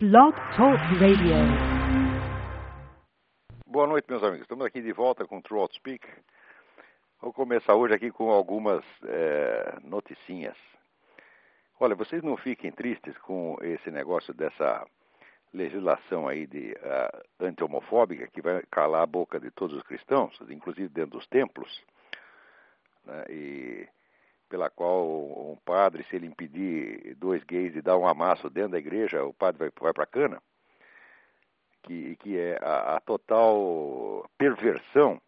Blog Talk Radio. Boa noite, meus amigos. Estamos aqui de volta com True Outspeak. Vou começar hoje aqui com algumas é, noticinhas. Olha, vocês não fiquem tristes com esse negócio dessa legislação aí de uh, anti-homofóbica que vai calar a boca de todos os cristãos, inclusive dentro dos templos, né, e pela qual um padre, se ele impedir dois gays de dar um amasso dentro da igreja, o padre vai, vai para a cana, que, que é a, a, total perversão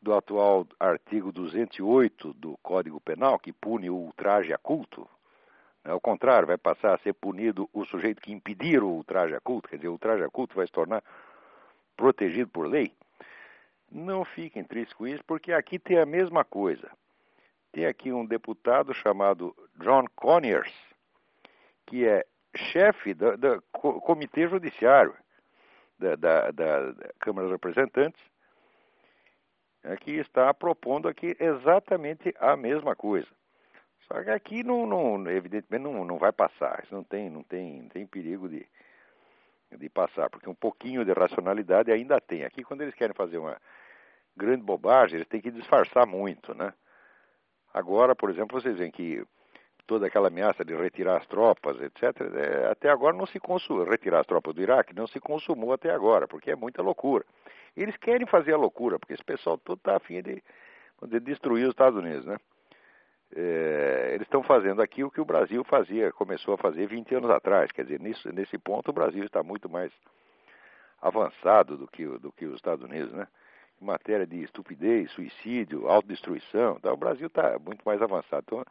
do atual artigo 208 do Código Penal, que pune o ultraje a culto. Ao contrário, vai passar a ser punido o sujeito que impedir o ultraje a culto, quer dizer, o ultraje a culto vai se tornar protegido por lei. Não fiquem tristes com isso, porque aqui tem a mesma coisa. Tem aqui um deputado chamado John Conyers, que é chefe do, do Comitê Judiciário da, da, da, Câmara dos Representantes, é, que está propondo aqui exatamente a mesma coisa. Só que aqui, não, não evidentemente, não, não vai passar. Isso não tem, não tem, não tem perigo de, de passar, porque um pouquinho de racionalidade ainda tem. Aqui, quando eles querem fazer uma grande bobagem, eles têm que disfarçar muito, né? Agora, por exemplo, vocês veem que toda aquela ameaça de retirar as tropas, etc., é, até agora não se consumou, retirar as tropas do Iraque não se consumou até agora, porque é muita loucura. Eles querem fazer a loucura, porque esse pessoal todo está afim de, de destruir os Estados Unidos, né? É, eles estão fazendo aqui o que o Brasil fazia, começou a fazer 20 anos atrás. Quer dizer, nisso, nesse ponto o Brasil está muito mais avançado do que, do que os Estados Unidos, né? Em matéria de estupidez, suicídio, autodestruição. Então, o Brasil está muito mais avançado. Então,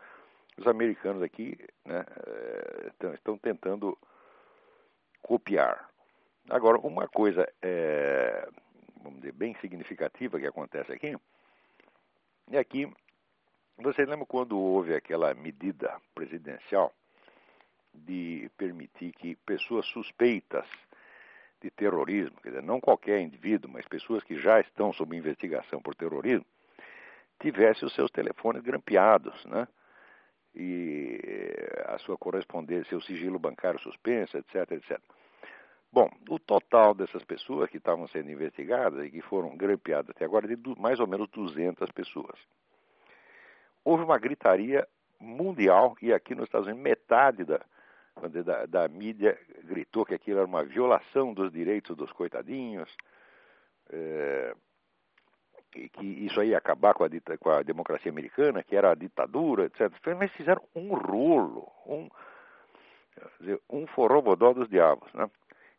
os americanos aqui né, estão, estão tentando copiar. Agora, uma coisa é, vamos dizer, bem significativa que acontece aqui é que você lembra quando houve aquela medida presidencial de permitir que pessoas suspeitas de terrorismo, quer dizer, não qualquer indivíduo, mas pessoas que já estão sob investigação por terrorismo, tivessem os seus telefones grampeados, né? E a sua correspondência, seu sigilo bancário suspenso, etc, etc. Bom, o total dessas pessoas que estavam sendo investigadas e que foram grampeadas até agora é de mais ou menos 200 pessoas. Houve uma gritaria mundial e aqui nos Estados Unidos metade da, da, da, mídia gritou que aquilo era uma violação dos direitos dos coitadinhos, é, que, que, isso aí ia acabar com a, com a, democracia americana, que era a ditadura, etc. Mas fizeram um rolo, um, dizer, um forrobodó dos diabos, né?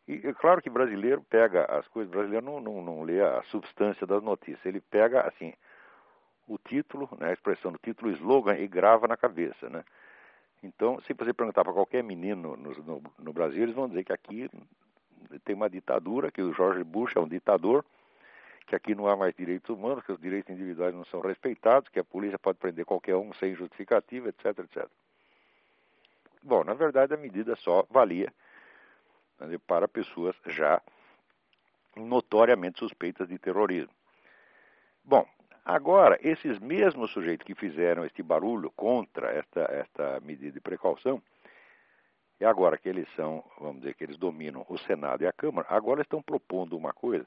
E é claro que brasileiro pega as coisas, brasileiro não, não, não lê a substância das notícias, ele pega, assim, o título, né, a expressão do título, o slogan, e grava na cabeça, né? Então, se você perguntar para qualquer menino no, no, no, Brasil, eles vão dizer que aqui tem uma ditadura, que o George Bush é um ditador, que aqui não há mais direitos humanos, que os direitos individuais não são respeitados, que a polícia pode prender qualquer um sem justificativa, etc, etc. Bom, na verdade a medida só valia dizer, para pessoas já notoriamente suspeitas de terrorismo. Bom, Agora, esses mesmos sujeitos que fizeram este barulho contra esta, esta medida de precaução, e agora que eles são, vamos dizer que eles dominam o Senado e a Câmara, agora estão propondo uma coisa,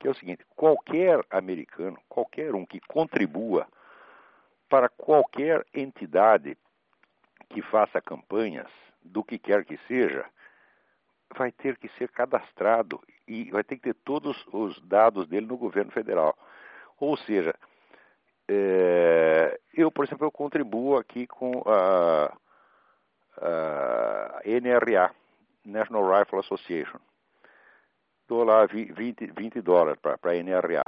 que é o seguinte: qualquer americano, qualquer um que contribua para qualquer entidade que faça campanhas, do que quer que seja, vai ter que ser cadastrado e vai ter que ter todos os dados dele no governo federal. Ou seja, é, eu, por exemplo, eu contribuo aqui com a, a NRA, National Rifle Association. Dou lá 20, 20 dólares para a NRA.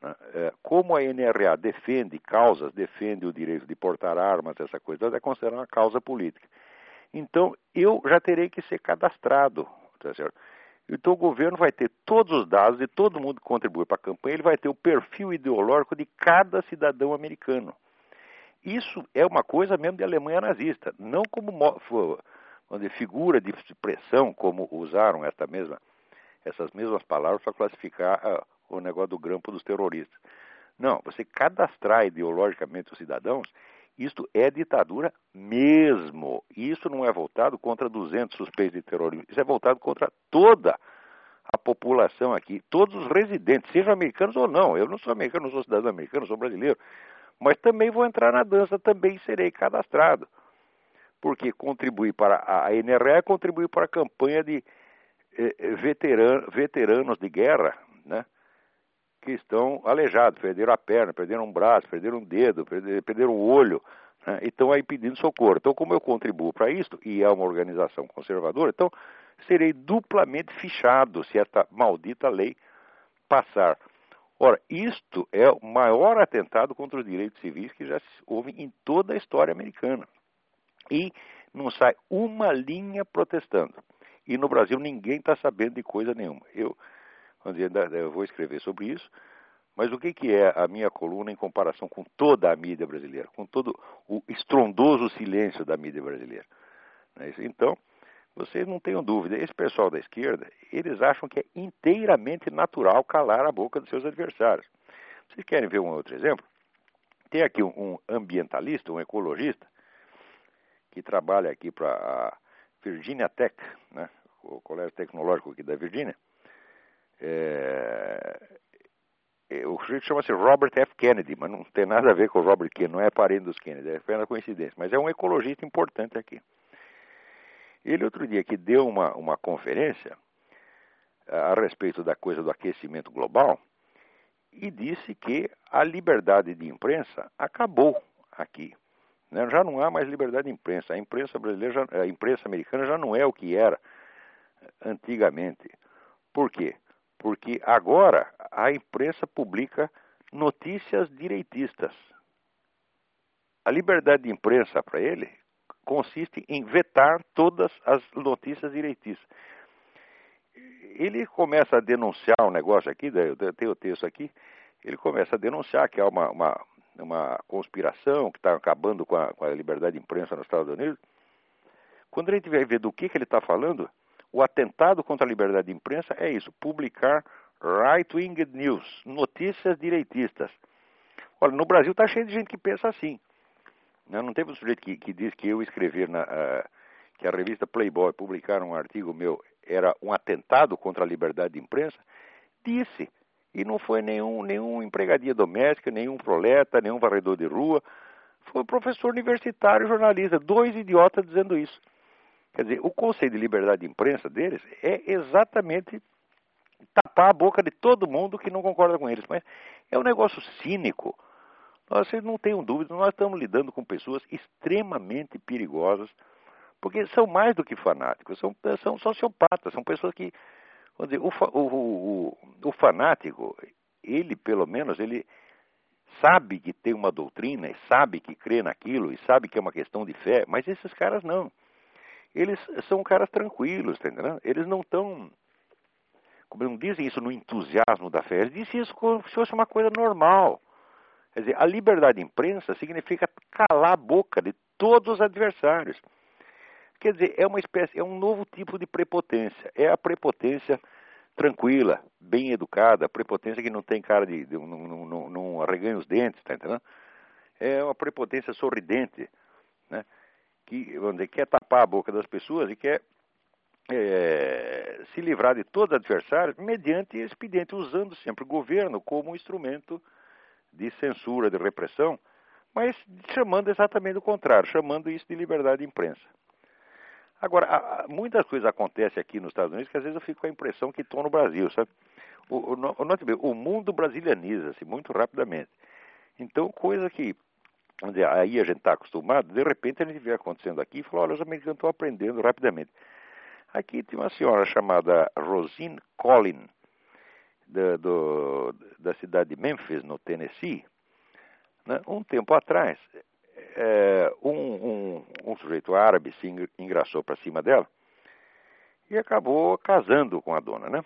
Né? É, como a NRA defende causas, defende o direito de portar armas, essa coisa, é considerada uma causa política. Então, eu já terei que ser cadastrado, tá certo? Então o governo vai ter todos os dados de todo mundo que contribui para a campanha, ele vai ter o perfil ideológico de cada cidadão americano. Isso é uma coisa mesmo de Alemanha nazista, não como dizer, figura de expressão, como usaram esta mesma, essas mesmas palavras para classificar uh, o negócio do grampo dos terroristas. Não, você cadastrar ideologicamente os cidadãos, Isto é ditadura mesmo. Isso não é voltado contra 200 suspeitos de terrorismo. Isso é voltado contra toda a população aqui, todos os residentes, sejam americanos ou não. Eu não sou americano, não sou cidadão americano, sou brasileiro. Mas também vou entrar na dança, também serei cadastrado. Porque contribuir para a NRA é contribuir para a campanha de eh, eh veteranos de guerra, né? Que estão aleijados, perderam a perna, perderam um braço, perderam um dedo, perderam um olho, né? e estão aí pedindo socorro. Então, como eu contribuo para isso, e é uma organização conservadora, então serei duplamente fichado se esta maldita lei passar. Ora, isto é o maior atentado contra os direitos civis que já houve em toda a história americana. E não sai uma linha protestando. E no Brasil ninguém está sabendo de coisa nenhuma. Eu, eu vou escrever sobre isso, mas o que, que é a minha coluna em comparação com toda a mídia brasileira, com todo o estrondoso silêncio da mídia brasileira? É então, vocês não tenham dúvida, esse pessoal da esquerda, eles acham que é inteiramente natural calar a boca dos seus adversários. Vocês querem ver um outro exemplo? Tem aqui um ambientalista, um ecologista, que trabalha aqui para a Virginia Tech, né, o colégio tecnológico aqui da Virgínia. É, é, o sujeito chama-se Robert F. Kennedy, mas não tem nada a ver com o Robert Kennedy, não é parente dos Kennedy, é apenas coincidência, mas é um ecologista importante aqui. Ele outro dia que deu uma, uma conferência a respeito da coisa do aquecimento global e disse que a liberdade de imprensa acabou aqui. Né? Já não há mais liberdade de imprensa. A imprensa brasileira, já, a imprensa americana já não é o que era antigamente. Por quê? Porque agora a imprensa publica notícias direitistas. A liberdade de imprensa para ele consiste em vetar todas as notícias direitistas. Ele começa a denunciar um negócio aqui, eu tenho o texto aqui, ele começa a denunciar que há uma, uma, uma conspiração que está acabando com a, com a, liberdade de imprensa nos Estados Unidos. Quando a gente vai ver do que, que ele está falando, o atentado contra a liberdade de imprensa é isso, publicar right-wing news, notícias direitistas. Olha, no Brasil está cheio de gente que pensa assim. Não, não teve um sujeito que, que diz que eu escrever na, uh, que a revista Playboy publicar um artigo meu era um atentado contra a liberdade de imprensa? Disse. E não foi nenhum, nenhum empregadia doméstica, nenhum proleta, nenhum varredor de rua. Foi um professor universitário, jornalista, dois idiotas dizendo isso. Quer dizer, o conceito de liberdade de imprensa deles é exatamente tapar a boca de todo mundo que não concorda com eles. Mas é um negócio cínico. Vocês não tenham dúvida, nós estamos lidando com pessoas extremamente perigosas, porque são mais do que fanáticos, são, são sociopatas, são pessoas que. Vamos dizer, o, o, o, o fanático, ele pelo menos, ele sabe que tem uma doutrina, e sabe que crê naquilo, e sabe que é uma questão de fé, mas esses caras não. Eles são caras tranquilos, tá? Eles não estão. Como não dizem isso no entusiasmo da fé, eles dizem isso como se fosse uma coisa normal. Quer dizer, a liberdade de imprensa significa calar a boca de todos os adversários. Quer dizer, é uma espécie, é um novo tipo de prepotência. É a prepotência tranquila, bem educada, a prepotência que não tem cara de, de não, não, não arreganha os dentes, tá entendendo? É uma prepotência sorridente? Que dizer, quer tapar a boca das pessoas e quer é, se livrar de todos os adversários mediante expediente, usando sempre o governo como um instrumento de censura, de repressão, mas chamando exatamente o contrário, chamando isso de liberdade de imprensa. Agora, muitas coisas acontecem aqui nos Estados Unidos que às vezes eu fico com a impressão que estão no Brasil, sabe? O, o, o mundo brasilianiza-se muito rapidamente. Então, coisa que aí a gente está acostumado, de repente a gente vê acontecendo aqui e fala, olha, os americanos estão aprendendo rapidamente. Aqui tem uma senhora chamada Rosine Collin, da, do, da cidade de Memphis, no Tennessee, né, um tempo atrás, é, um, um, um, sujeito árabe se engraçou para cima dela e acabou casando com a dona, né?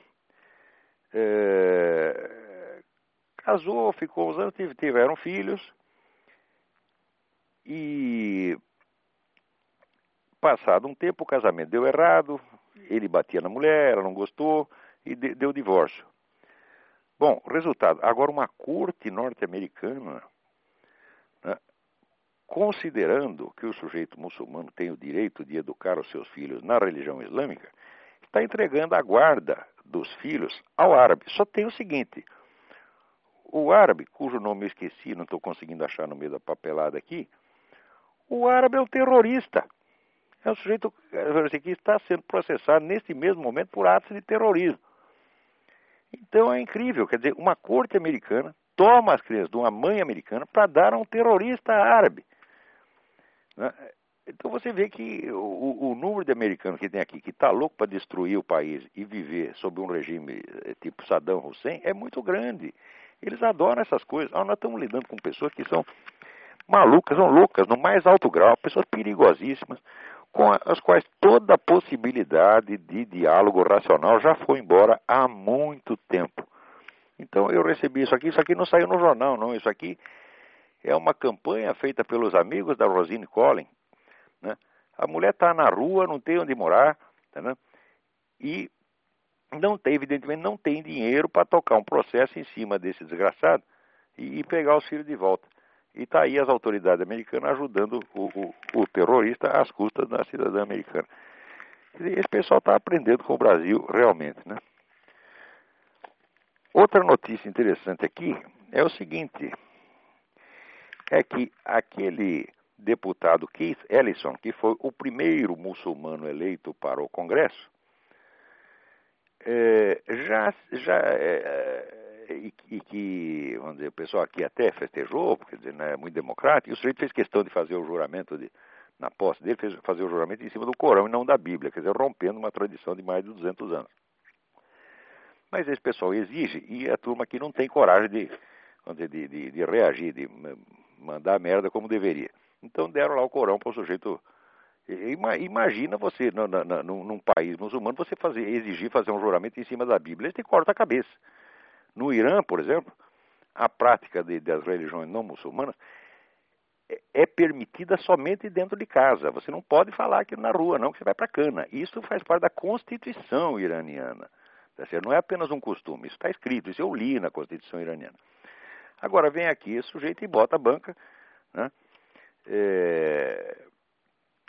É, casou, ficou uns anos, tiveram filhos e passado um tempo o casamento deu errado, ele batia na mulher, ela não gostou e deu divórcio. Bom, resultado. Agora, uma corte norte-americana né, considerando que o sujeito muçulmano tem o direito de educar os seus filhos na religião islâmica, está entregando a guarda dos filhos ao árabe. Só tem o seguinte: o árabe, cujo nome eu esqueci, não estou conseguindo achar no meio da papelada aqui, o árabe é um terrorista. É um sujeito que está sendo processado neste mesmo momento por atos de terrorismo. Então é incrível, quer dizer, uma corte americana toma as crianças de uma mãe americana para dar a um terrorista árabe. Né? Então você vê que o, o, número de americanos que tem aqui, que está louco para destruir o país e viver sob um regime eh, tipo Saddam Hussein, é muito grande. Eles adoram essas coisas. Ah, nós estamos lidando com pessoas que são malucas, são loucas, no mais alto grau, pessoas perigosíssimas, com as quais toda possibilidade de diálogo racional já foi embora há muito tempo. Então eu recebi isso aqui, isso aqui não saiu no jornal, não, isso aqui é uma campanha feita pelos amigos da Rosine Collin, né? A mulher está na rua, não tem onde morar, tá, e não tem, evidentemente, não tem dinheiro para tocar um processo em cima desse desgraçado e, e pegar os filhos de volta. E está aí as autoridades americanas ajudando o, o, o, terrorista às custas da cidadã americana. Esse pessoal está aprendendo com o Brasil realmente, né? Outra notícia interessante aqui é o seguinte, é que aquele deputado Keith Ellison, que foi o primeiro muçulmano eleito para o Congresso, é, já, já é, e, e, que, vamos dizer, o pessoal aqui até festejou, porque dizer, não é muito democrático, e o sujeito fez questão de fazer o juramento de, na posse dele, fez fazer o juramento em cima do Corão e não da Bíblia, quer dizer, rompendo uma tradição de mais de 200 anos. Mas esse pessoal exige, e a turma aqui não tem coragem de, dizer, de, de, de reagir, de mandar merda como deveria. Então deram lá o Corão para o sujeito. Imagina você, no, num país muçulmano, você fazer, exigir fazer um juramento em cima da Bíblia, eles te corta a cabeça. No Irã, por exemplo, a prática de, das religiões não muçulmanas é, é permitida somente dentro de casa. Você não pode falar aqui na rua, não, que você vai para cana. Isso faz parte da Constituição iraniana. Tá não é apenas um costume, isso está escrito, isso eu li na Constituição iraniana. Agora vem aqui esse sujeito e bota a banca, né? é,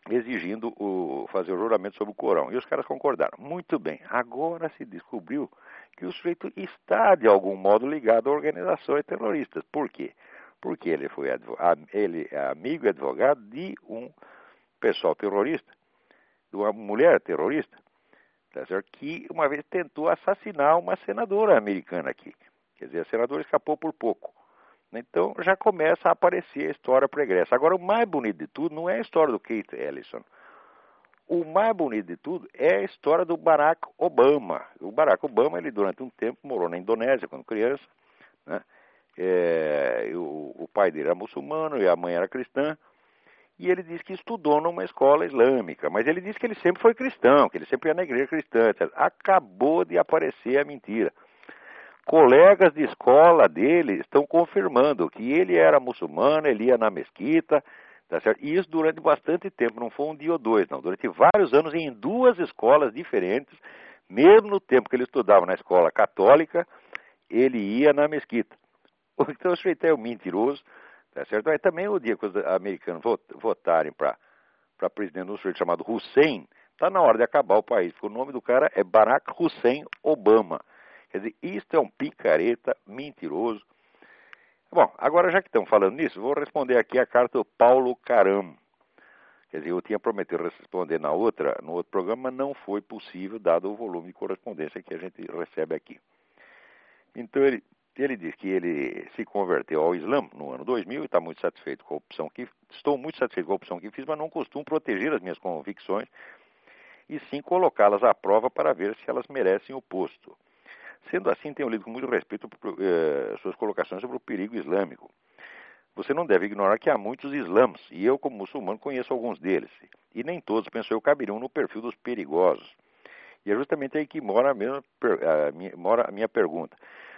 exigindo o, fazer o juramento sobre o Corão. E os caras concordaram. Muito bem, agora se descobriu que o sujeito está, de algum modo, ligado a organizações terroristas. Por quê? Porque ele, foi ele é amigo e advogado de um pessoal terrorista, de uma mulher terrorista, tá certo? que uma vez tentou assassinar uma senadora americana aqui. Quer dizer, a senadora escapou por pouco. Então já começa a aparecer a história pregressa. Agora, o mais bonito de tudo não é a história do Keith Ellison. O mais bonito de tudo é a história do Barack Obama. O Barack Obama, ele durante um tempo morou na Indonésia quando criança. Né? É, o, o, pai dele era muçulmano e a mãe era cristã. E ele disse que estudou numa escola islâmica, mas ele disse que ele sempre foi cristão, que ele sempre ia na igreja cristã. Etc. Acabou de aparecer a mentira colegas de escola dele estão confirmando que ele era muçulmano, ele ia na mesquita, tá certo? E isso durante bastante tempo, não foi um dia ou dois, não. Durante vários anos em duas escolas diferentes, mesmo no tempo que ele estudava na escola católica, ele ia na mesquita. Então o sujeito é um mentiroso, tá certo? Mas também o dia que os americanos votarem para presidente um sujeito chamado Hussein, está na hora de acabar o país, porque o nome do cara é Barack Hussein Obama. Quer dizer, isto é um picareta mentiroso. Bom, agora já que estamos falando nisso, vou responder aqui a carta do Paulo Caram. Quer dizer, eu tinha prometido responder na outra, no outro programa, mas não foi possível, dado o volume de correspondência que a gente recebe aqui. Então, ele, ele diz que ele se converteu ao Islã no ano 2000 e está muito satisfeito com a opção que... Estou muito satisfeito com a opção que fiz, mas não costumo proteger as minhas convicções e sim colocá-las à prova para ver se elas merecem o posto. Sendo assim, tenho lido com muito respeito eh, suas colocações sobre o perigo islâmico. Você não deve ignorar que há muitos islãs, e eu, como muçulmano, conheço alguns deles. E nem todos, penso eu, caberiam no perfil dos perigosos. E é justamente aí que mora a, mesma, a, minha, mora a minha pergunta.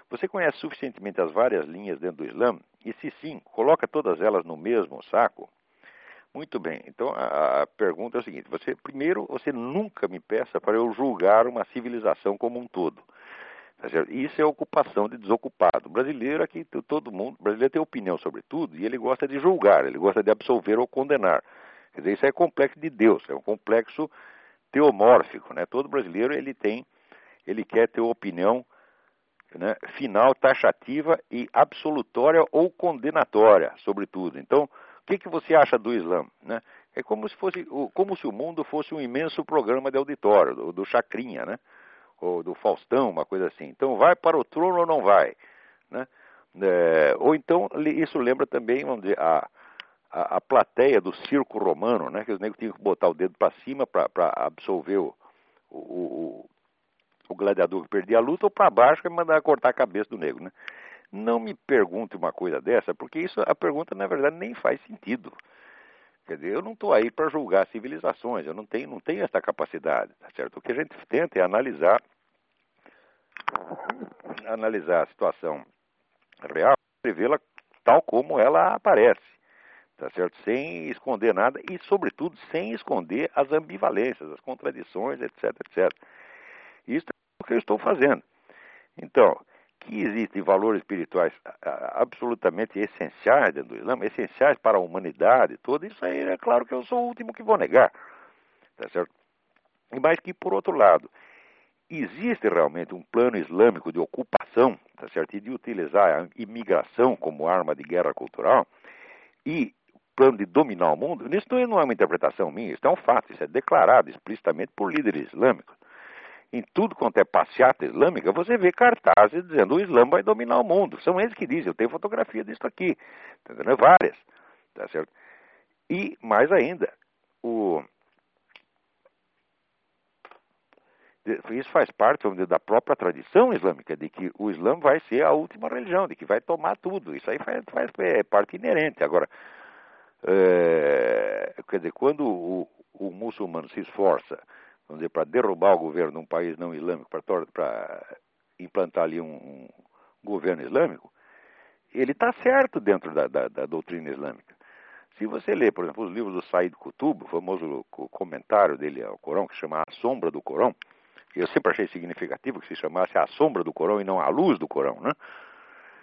Você conhece suficientemente as várias linhas dentro do Islã? E se sim, coloca todas elas no mesmo saco? Muito bem. Então a, a, pergunta é a seguinte: você primeiro, você nunca me peça para eu julgar uma civilização como um todo. Tá Isso é ocupação de desocupado. O brasileiro aqui, todo mundo, brasileiro tem opinião sobre tudo e ele gosta de julgar, ele gosta de absolver ou condenar. Quer dizer, isso é complexo de Deus, é um complexo teomórfico, né? Todo brasileiro ele tem, ele quer ter opinião né, final, taxativa e absolutória ou condenatória sobre tudo. Então, o que, que você acha do Islã? Né? É como se, fosse, como se o mundo fosse um imenso programa de auditório, do, do Chacrinha, né? Ou do Faustão, uma coisa assim. Então, vai para o trono ou não vai? Né? É, ou então, isso lembra também, vamos dizer, a, a, a plateia do circo romano, né? que os negros tinham que botar o dedo para cima para absolver o, o, o, o, gladiador que perdia a luta, ou para baixo e mandar cortar a cabeça do negro. Né? Não me pergunte uma coisa dessa, porque isso a pergunta, na verdade, nem faz sentido. Quer dizer, eu não estou aí para julgar civilizações, eu não tenho, não tenho essa capacidade, tá certo? O que a gente tenta é analisar, analisar a situação real e vê-la tal como ela aparece, tá certo? Sem esconder nada e, sobretudo, sem esconder as ambivalências, as contradições, etc, etc. Isso é o que eu estou fazendo. Então, que existem valores espirituais absolutamente essenciais dentro do Islã, essenciais para a humanidade toda, isso aí é claro que eu sou o último que vou negar. Tá certo? Mas que, por outro lado, existe realmente um plano islâmico de ocupação, tá certo? E de utilizar a imigração como arma de guerra cultural e plano de dominar o mundo, isso não é uma interpretação minha, isso é um fato, isso é declarado explicitamente por líderes islâmicos em tudo quanto é passeata islâmica, você vê cartazes dizendo o Islã vai dominar o mundo. São eles que dizem, eu tenho fotografia disso aqui, tá várias, tá certo? E, mais ainda, o... isso faz parte dizer, da própria tradição islâmica, de que o Islã vai ser a última religião, de que vai tomar tudo. Isso aí faz, faz é parte inerente. Agora, é, quer dizer, quando o, o muçulmano se esforça vamos dizer, para derrubar o governo de um país não islâmico, para implantar ali um, um, governo islâmico, ele está certo dentro da, da, da, doutrina islâmica. Se você ler, por exemplo, os livros do Said Qutb, o famoso comentário dele ao Corão, que se chama A Sombra do Corão, eu sempre achei significativo que se chamasse A Sombra do Corão e não A Luz do Corão, né?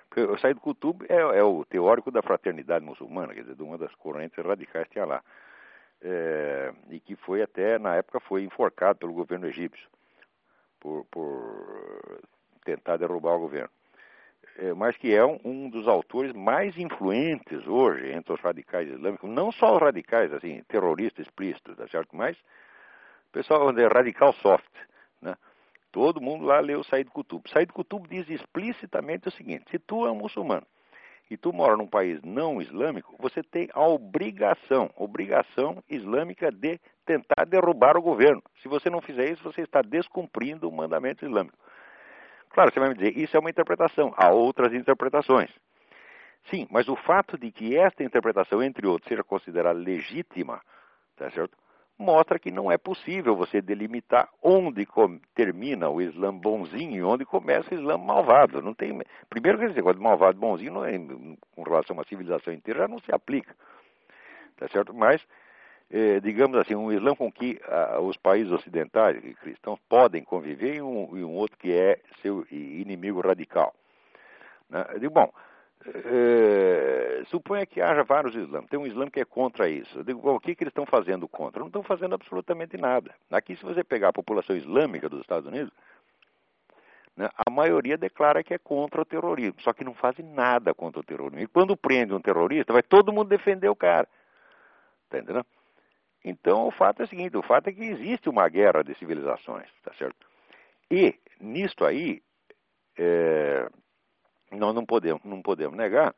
Porque o Said Qutb é, é o teórico da fraternidade muçulmana, quer dizer, de uma das correntes radicais que tinha lá é, e que foi até, na época, foi enforcado pelo governo egípcio por, por tentar derrubar o governo. É, mas que é um, um, dos autores mais influentes hoje entre os radicais islâmicos, não só os radicais, assim, terroristas explícitos, tá certo? Mas o pessoal é radical soft, né? Todo mundo lá leu Said Qutb. Said Qutb diz explicitamente o seguinte: se tu é um muçulmano e tu mora num país não islâmico, você tem a obrigação, obrigação islâmica de tentar derrubar o governo. Se você não fizer isso, você está descumprindo o mandamento islâmico. Claro, você vai me dizer, isso é uma interpretação. Há outras interpretações. Sim, mas o fato de que esta interpretação, entre outros, seja considerada legítima, tá certo? Mostra que não é possível você delimitar onde termina o Islã bonzinho e onde começa o Islã malvado. Não tem, primeiro que esse negócio de malvado bonzinho, não é, com relação à civilização inteira, já não se aplica. Tá certo? Mas, eh, digamos assim, um Islã com que os países ocidentais e cristãos podem conviver e um, e um outro que é seu inimigo radical. Né? Eu digo, bom, é, suponha que haja vários islãs. Tem um islã que é contra isso. Eu digo, bom, o que, que eles estão fazendo contra? Não estão fazendo absolutamente nada. Aqui, se você pegar a população islâmica dos Estados Unidos, né, a maioria declara que é contra o terrorismo, só que não fazem nada contra o terrorismo. E quando prende um terrorista, vai todo mundo defender o cara. Tá entendendo? Então, o fato é o seguinte: o fato é que existe uma guerra de civilizações, tá certo? E, nisto aí, é, nós não podemos, não podemos negar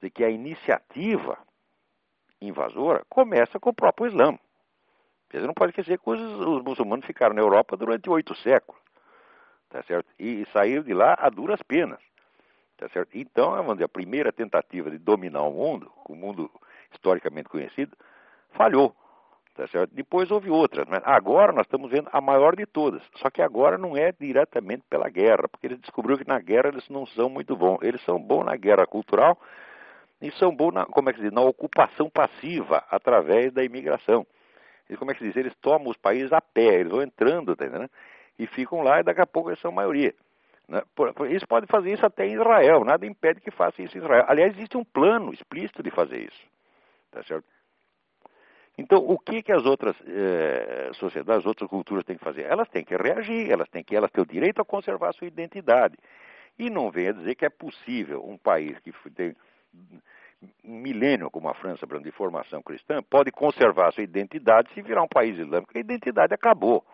de que a iniciativa invasora começa com o próprio Islã. Você não pode esquecer que os, os muçulmanos ficaram na Europa durante oito séculos, tá certo? E, e saíram de lá a duras penas, tá certo? Então, vamos dizer, a primeira tentativa de dominar o mundo, o mundo historicamente conhecido, falhou. Tá? Depois houve outras, agora nós estamos vendo a maior de todas. Só que agora não é diretamente pela guerra, porque eles descobriram que na guerra eles não são muito bons. Eles são bons na guerra cultural e são bons na, como é que diz, na ocupação passiva através da imigração. E como é que se diz? Eles tomam os países a pé, eles vão entrando, tá entendendo? e ficam lá e daqui a pouco eles são maioria. Né? Isso pode fazer isso até em Israel, nada impede que faça isso em Israel. Aliás, existe um plano explícito de fazer isso. Tá certo? Então, o que, que as outras eh, sociedades, as outras culturas têm que fazer? Elas têm que reagir, elas têm que elas têm o direito a conservar a sua identidade. E não venha dizer que é possível um país que tem um milênio como a França, de formação cristã, pode conservar a sua identidade se virar um país islâmico. A identidade acabou.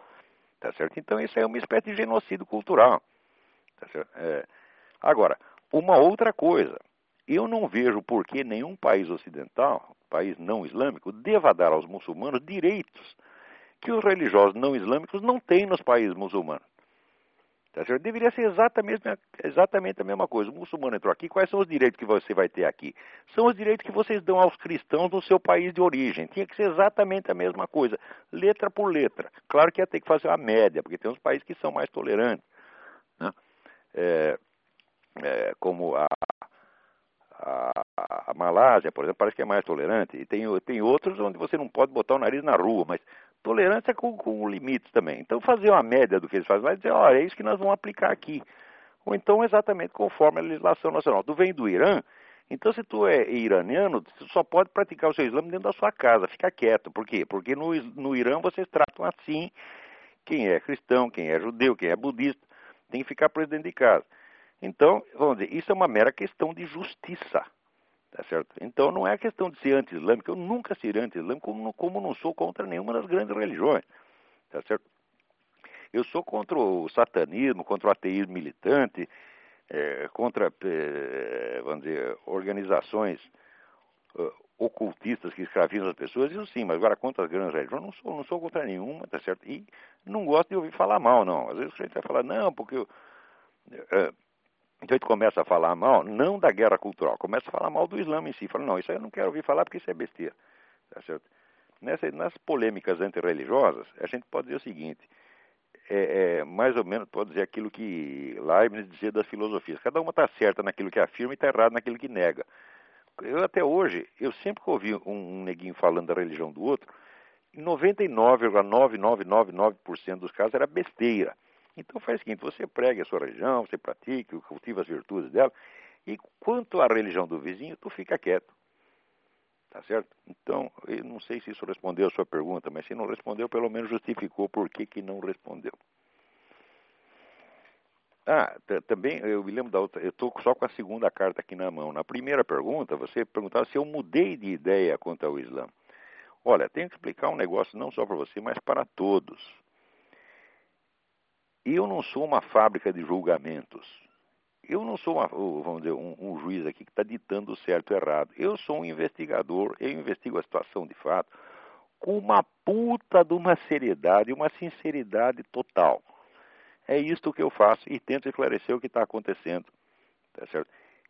Tá certo? Então, isso é uma espécie de genocídio cultural. Tá é. Agora, uma outra coisa. Eu não vejo por que nenhum país ocidental, país não islâmico, deva dar aos muçulmanos direitos que os religiosos não islâmicos não têm nos países muçulmanos. Tá certo? Deveria ser exatamente, exatamente a mesma coisa. O muçulmano entrou aqui, quais são os direitos que você vai ter aqui? São os direitos que vocês dão aos cristãos no seu país de origem. Tinha que ser exatamente a mesma coisa, letra por letra. Claro que ia ter que fazer uma média, porque tem uns países que são mais tolerantes. Né? É, é, como a, a, a, Malásia, por exemplo, parece que é mais tolerante. E tem, tem outros onde você não pode botar o nariz na rua, mas tolerância com, com limites também. Então, fazer uma média do que eles fazem, vai dizer, olha, é isso que nós vamos aplicar aqui. Ou então, exatamente conforme a legislação nacional. Tu vem do Irã, então se tu é iraniano, tu só pode praticar o seu islã dentro da sua casa, fica quieto. Por quê? Porque no, no Irã vocês tratam assim quem é cristão, quem é judeu, quem é budista tem que ficar preso dentro de casa. Então, vamos dizer, isso é uma mera questão de justiça. Tá certo? Então não é questão de ser anti-islâmico, eu nunca serei anti-islâmico, como, como não sou contra nenhuma das grandes religiões. Tá certo? Eu sou contra o satanismo, contra o ateísmo militante, é, contra, é, vamos dizer, organizações uh, ocultistas que escravizam as pessoas, isso sim, mas agora contra as grandes religiões, não sou, não sou contra nenhuma, tá certo? E não gosto de ouvir falar mal, não. Às vezes a gente vai falar, não, porque eu, é, então a gente começa a falar mal, não da guerra cultural, começa a falar mal do Islã em si. Fala, não, isso aí eu não quero ouvir falar porque isso é besteira, tá certo? Nessa, nas polêmicas antirreligiosas, a gente pode dizer o seguinte, é, é, mais ou menos pode dizer aquilo que Leibniz dizia das filosofias. Cada uma está certa naquilo que afirma e está errada naquilo que nega eu até hoje, eu sempre que ouvi um, um neguinho falando da religião do outro, 99,9999% dos casos era besteira. Então faz o seguinte, você prega a sua religião, você pratica, cultiva as virtudes dela, e quanto à religião do vizinho, tu fica quieto. Tá certo? Então, eu não sei se isso respondeu a sua pergunta, mas se não respondeu, pelo menos justificou por que, que não respondeu. Ah, também eu me lembro da outra. Eu estou só com a segunda carta aqui na mão. Na primeira pergunta, você perguntava se eu mudei de ideia quanto ao Islã. Olha, tenho que explicar um negócio não só para você, mas para todos. Eu não sou uma fábrica de julgamentos. Eu não sou, uma, vamos dizer, um, um juiz aqui que está ditando certo ou errado. Eu sou um investigador, eu investigo a situação de fato com uma puta de uma seriedade, uma sinceridade total. É isto que eu faço e tento esclarecer o que está acontecendo. Tá certo?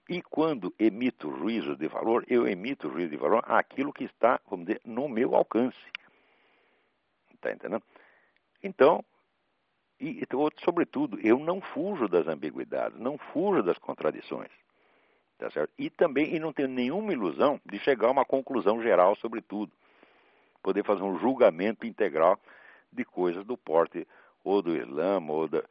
E quando emito juízo de valor, eu emito juízo de valor aquilo que está, vamos dizer, no meu alcance. Está entendendo? Então, e, sobretudo, eu não fujo das ambiguidades, não fujo das contradições. Tá? E também e não tenho nenhuma ilusão de chegar a uma conclusão geral sobre tudo. Poder fazer um julgamento integral de coisas do porte ou do Islã, ou, da,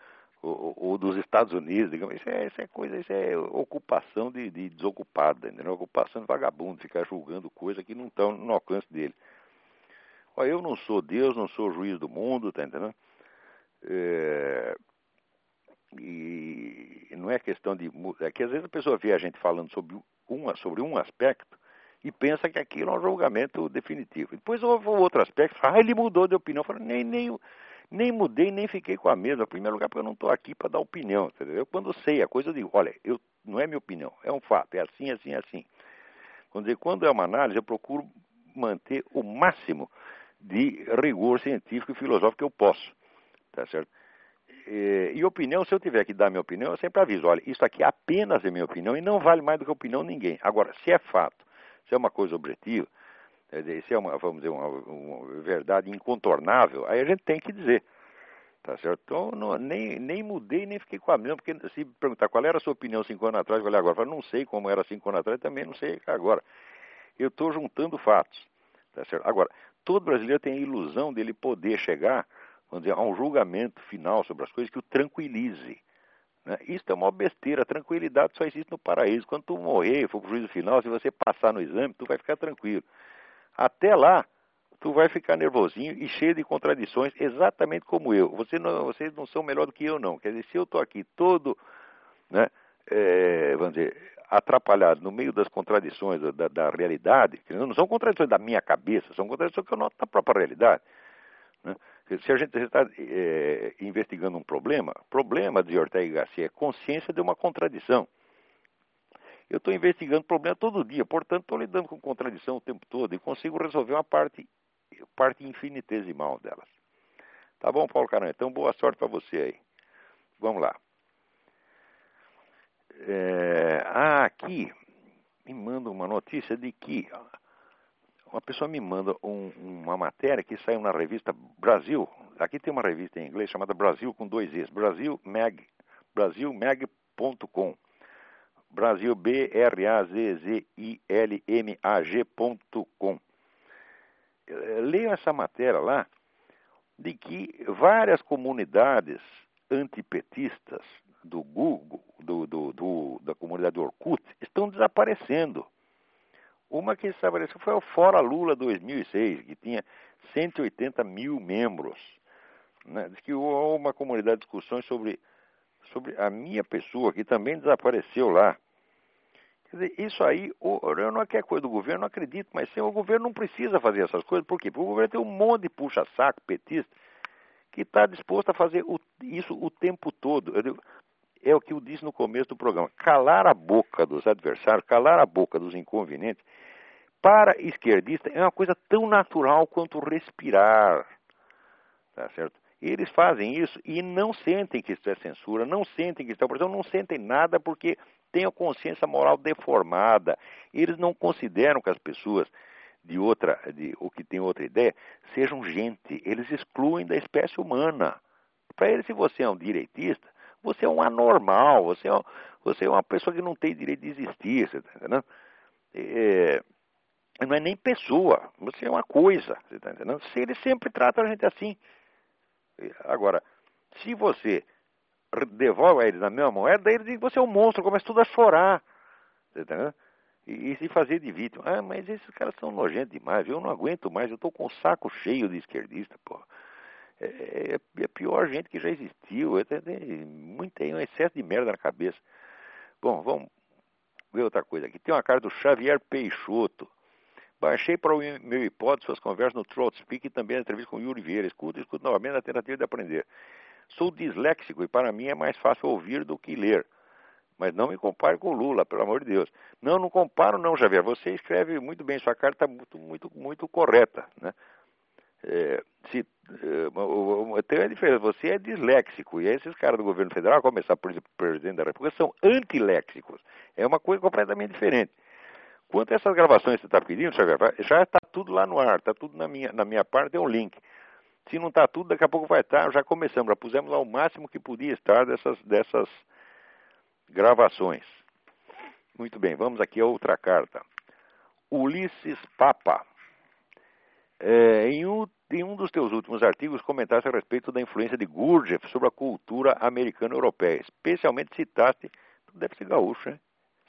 ou, ou, dos Estados Unidos, digamos, isso é, isso é coisa, isso é ocupação de, de desocupada, entendeu? ocupação de vagabundo, ficar julgando coisas que não estão no alcance dele. Olha, eu não sou Deus, não sou juiz do mundo, tá entendendo? É, e não é questão de. É que às vezes a pessoa vê a gente falando sobre um, sobre um aspecto e pensa que aquilo é um julgamento definitivo. Depois houve outro aspecto, ah, ele mudou de opinião. Falo, nem, nem, nem mudei, nem fiquei com a mesma. Em primeiro lugar, porque eu não estou aqui para dar opinião. Entendeu? Eu, quando sei a coisa, eu digo: olha, eu, não é minha opinião, é um fato, é assim, assim, assim. Quando, quando é uma análise, eu procuro manter o máximo de rigor científico e filosófico que eu posso. Tá certo? E, e opinião, se eu tiver que dar minha opinião, eu sempre aviso: olha, isso aqui apenas é minha opinião e não vale mais do que a opinião de ninguém. Agora, se é fato, se é uma coisa objetiva, dizer, isso é uma, vamos dizer, uma, uma, verdade incontornável, aí a gente tem que dizer. Tá certo? Então, não, nem, nem mudei, nem fiquei com a mesma, porque se perguntar qual era a sua opinião cinco anos atrás, eu agora, eu falo, não sei como era cinco anos atrás, também não sei agora. Eu estou juntando fatos. Tá certo? Agora, todo brasileiro tem a ilusão dele poder chegar vamos dizer, a um julgamento final sobre as coisas que o tranquilize. Né? Isso é uma besteira, a tranquilidade só existe no paraíso. Quando tu morrer, for para o juízo final, se você passar no exame, tu vai ficar tranquilo. Até lá, tu vai ficar nervosinho e cheio de contradições, exatamente como eu. Você não, vocês não são melhor do que eu, não. Quer dizer, se eu estou aqui todo, né, é, vamos dizer, atrapalhado no meio das contradições da, da, realidade, que não são contradições da minha cabeça, são contradições que eu noto na própria realidade. Né? Se a gente está é, investigando um problema, problema de Ortega e Garcia é consciência de uma contradição. Eu estou investigando problema todo dia, portanto estou lidando com contradição o tempo todo e consigo resolver uma parte, parte infinitesimal delas. Tá bom, Paulo Caranha? Então boa sorte para você aí. Vamos lá. É, ah, aqui me manda uma notícia de que uma pessoa me manda um, uma matéria que saiu na revista Brasil. Aqui tem uma revista em inglês chamada Brasil com dois Es, Brasil Mag, brasilmag.com. Brasil B R A Z Z I L M A G.com. Leio essa matéria lá de que várias comunidades antipetistas do Google, do, do, do, da comunidade Orkut, estão desaparecendo. Uma que desapareceu foi o Fora Lula 2006, que tinha 180 mil membros. Né? Diz que houve uma comunidade de discussões sobre, sobre a minha pessoa, que também desapareceu lá. Quer dizer, isso aí, eu não é que é coisa do governo, não acredito, mas sim, o governo não precisa fazer essas coisas. Por quê? Porque o governo tem um monte de puxa-saco petista que está disposto a fazer o, isso o tempo todo. Eu digo, é o que eu disse no começo do programa. Calar a boca dos adversários, calar a boca dos inconvenientes, para esquerdista é uma coisa tão natural quanto respirar. Tá certo? Eles fazem isso e não sentem que isso é censura, não sentem que isso é opressão, não sentem nada porque têm a consciência moral deformada. Eles não consideram que as pessoas de outra, de, ou que têm outra ideia, sejam gente. Eles excluem da espécie humana. Para eles, se você é um direitista, você é um anormal, você é, você é uma pessoa que não tem direito de existir, você está entendendo? É, não é nem pessoa, você é uma coisa, você está entendendo? Se eles sempre tratam a gente assim. Agora, se você devolve a eles na mesma moeda, eles dizem que você é um monstro, começa tudo a chorar, você está entendendo? E, se fazer de vítima. Ah, mas esses caras são nojentos demais, eu não aguento mais, eu estou com o saco cheio de esquerdista, pô. É, é, é, a pior gente que já existiu. É, é, muito, tem um excesso de merda na cabeça. Bom, vamos ver outra coisa aqui. Tem uma carta do Xavier Peixoto. Baixei para o meu hipótese suas conversas no Trout Speak e também a entrevista com o Yuri Vieira. Escuto, escuto novamente na tentativa de aprender. Sou disléxico e para mim é mais fácil ouvir do que ler. Mas não me compare com o Lula, pelo amor de Deus. Não, não comparo não, Xavier. Você escreve muito bem, sua carta está muito, muito, muito correta. Né? É, se, é, tem uma diferença, você é disléxico, e esses caras do governo federal, a começar por exemplo, o presidente da República, são antiléxicos. É uma coisa completamente diferente. Quanto a essas gravações que você está pedindo, já está tudo lá no ar, está tudo na minha, na minha parte, tem um link. Se não está tudo, daqui a pouco vai estar, já começamos, já pusemos lá o máximo que podia estar dessas, dessas gravações. Muito bem, vamos aqui a outra carta. Ulisses Papa. É, em, um, em, um, dos teus últimos artigos, comentaste a respeito da influência de Gurdjieff sobre a cultura americana europeia. Especialmente citaste, deve ser gaúcho, né?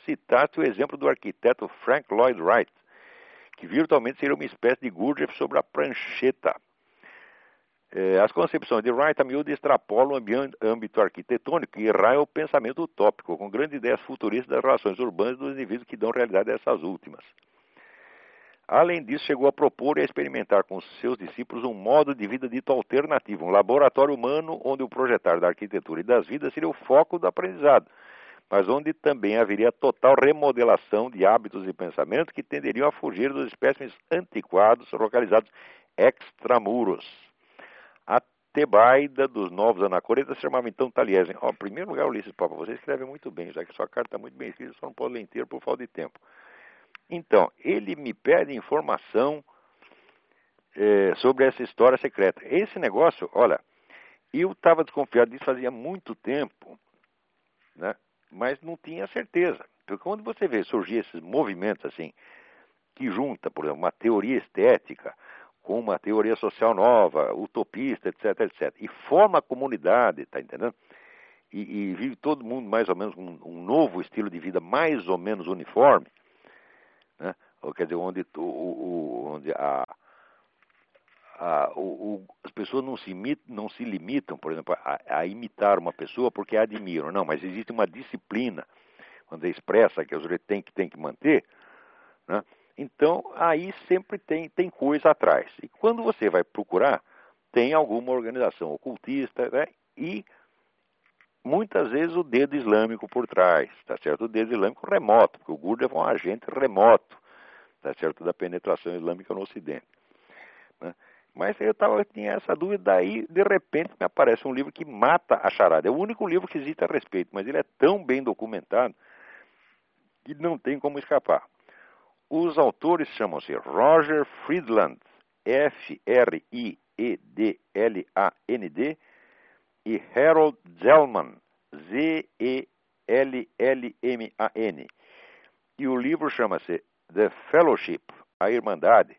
Citaste o exemplo do arquiteto Frank Lloyd Wright, que virtualmente seria uma espécie de Gurdjieff sobre a prancheta. É, as concepções de Wright a miúdo extrapolam o âmbito arquitetônico e erram o pensamento utópico, com grandes ideias futuristas das relações urbanas dos indivíduos que dão realidade a essas últimas. Além disso, chegou a propor e a experimentar com seus discípulos um modo de vida dito alternativo, um laboratório humano onde o projetar da arquitetura e das vidas seria o foco do aprendizado, mas onde também haveria total remodelação de hábitos e pensamentos que tenderiam a fugir dos espécimes antiquados localizados extramuros. A Tebaida dos novos anacoretas se chamava então Taliesin. Em primeiro lugar, Ulisses Papa, você escreve muito bem, já que sua carta está muito bem escrita, só não pode ler inteiro por falta de tempo. Então, ele me pede informação é, sobre essa história secreta. Esse negócio, olha, eu estava desconfiado disso fazia muito tempo, né? mas não tinha certeza. Porque quando você vê surgir esses movimentos assim, que junta, por exemplo, uma teoria estética com uma teoria social nova, utopista, etc, etc. E forma a comunidade, tá entendendo? E, e vive todo mundo mais ou menos um, um, novo estilo de vida mais ou menos uniforme, né? Ou, quer dizer, onde, o, o, onde a, a, o, as pessoas não se, não se limitam, por exemplo, a, a, imitar uma pessoa porque a admiram. Não, mas existe uma disciplina, quando é expressa que a gente tem que, tem que manter, né? Então, aí sempre tem, tem coisa atrás. E quando você vai procurar, tem alguma organização ocultista né? e muitas vezes o dedo islâmico por trás, tá certo? O dedo islâmico remoto, porque o Gurdjieff é um agente remoto, tá certo? Da penetração islâmica no Ocidente. Né? Mas eu, tava, eu tinha essa dúvida, daí de repente me aparece um livro que mata a charada. É o único livro que existe a respeito, mas ele é tão bem documentado que não tem como escapar. Os autores chamam-se Roger Friedland, F-R-I-E-D-L-A-N-D, e Harold Zellman, Z-E-L-L-M-A-N. E o livro chama-se The Fellowship, a Irmandade,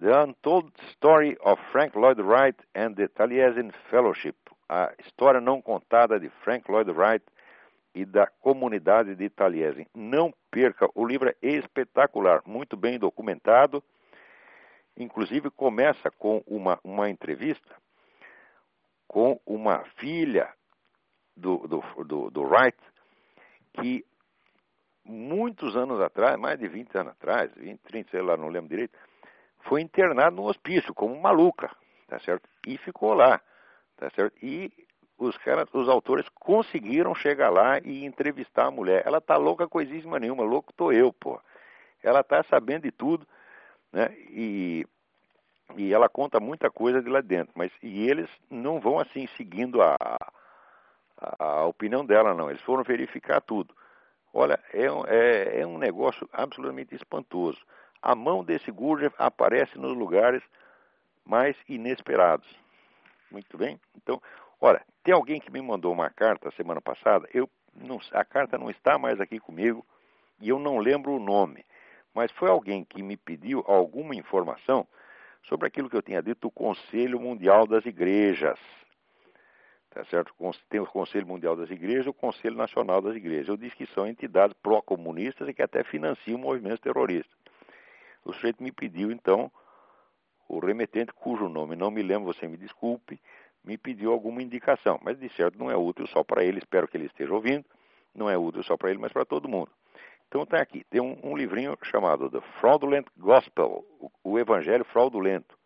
The Untold Story of Frank Lloyd Wright and the Taliesin Fellowship, a história não contada de Frank Lloyd Wright e da comunidade de Taliesin. Não perca, o livro é espetacular, muito bem documentado. Inclusive começa com uma, uma entrevista com uma filha do, do, do, do Wright, que muitos anos atrás, mais de 20 anos atrás, 20, 30, sei lá, não lembro direito, foi internado no hospício como maluca, tá certo? E ficou lá, tá certo? E os caras, os autores conseguiram chegar lá e entrevistar a mulher. Ela tá louca coisíssima nenhuma, louco tô eu, pô. Ela tá sabendo de tudo, né? E, e ela conta muita coisa de lá dentro, mas e eles não vão assim seguindo a, a, a opinião dela, não. Eles foram verificar tudo. Olha, é, é, é um negócio absolutamente espantoso. A mão desse Gurdjieff aparece nos lugares mais inesperados. Muito bem? Então, Ora, tem alguém que me mandou uma carta semana passada, eu não, a carta não está mais aqui comigo e eu não lembro o nome, mas foi alguém que me pediu alguma informação sobre aquilo que eu tinha dito do Conselho Mundial das Igrejas. Tá certo? Tem o Conselho Mundial das Igrejas e o Conselho Nacional das Igrejas. Eu disse que são entidades pró-comunistas e que até financiam movimentos terroristas. O sujeito me pediu, então, o remetente, cujo nome não me lembro, você me desculpe, me pediu alguma indicação, mas de certo não é útil só para ele, espero que ele esteja ouvindo, não é útil só para ele, mas para todo mundo. Então está aqui, tem um, um, livrinho chamado The Fraudulent Gospel, o, o Evangelho Fraudulento,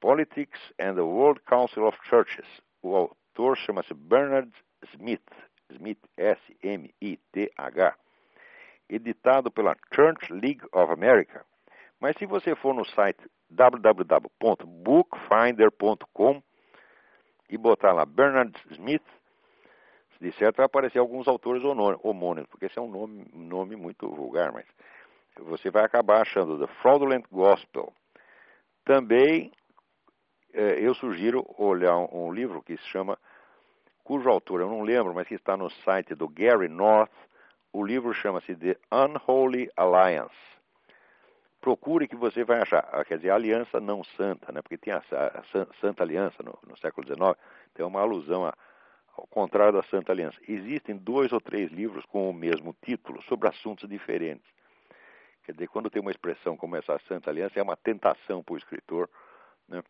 Politics and the World Council of Churches. O autor chama-se Bernard Smith, Smith S-M-I-T-H, editado pela Church League of America. Mas se você for no site www.bookfinder.com e botar lá Bernard Smith, de certo vai aparecer alguns autores homônimos, porque esse é um nome, nome muito vulgar, mas você vai acabar achando The Fraudulent Gospel. Também eh, eu sugiro olhar um, um, livro que se chama, cujo autor eu não lembro, mas que está no site do Gary North. O livro chama-se The Unholy Alliance procure que você vai achar. Ah, quer dizer, a aliança não santa, né? porque tem a, a Santa Aliança no, no, século XIX, tem uma alusão a, ao contrário da Santa Aliança. Existem dois ou três livros com o mesmo título sobre assuntos diferentes. Quer dizer, quando tem uma expressão como essa Santa Aliança, é uma tentação para o escritor né?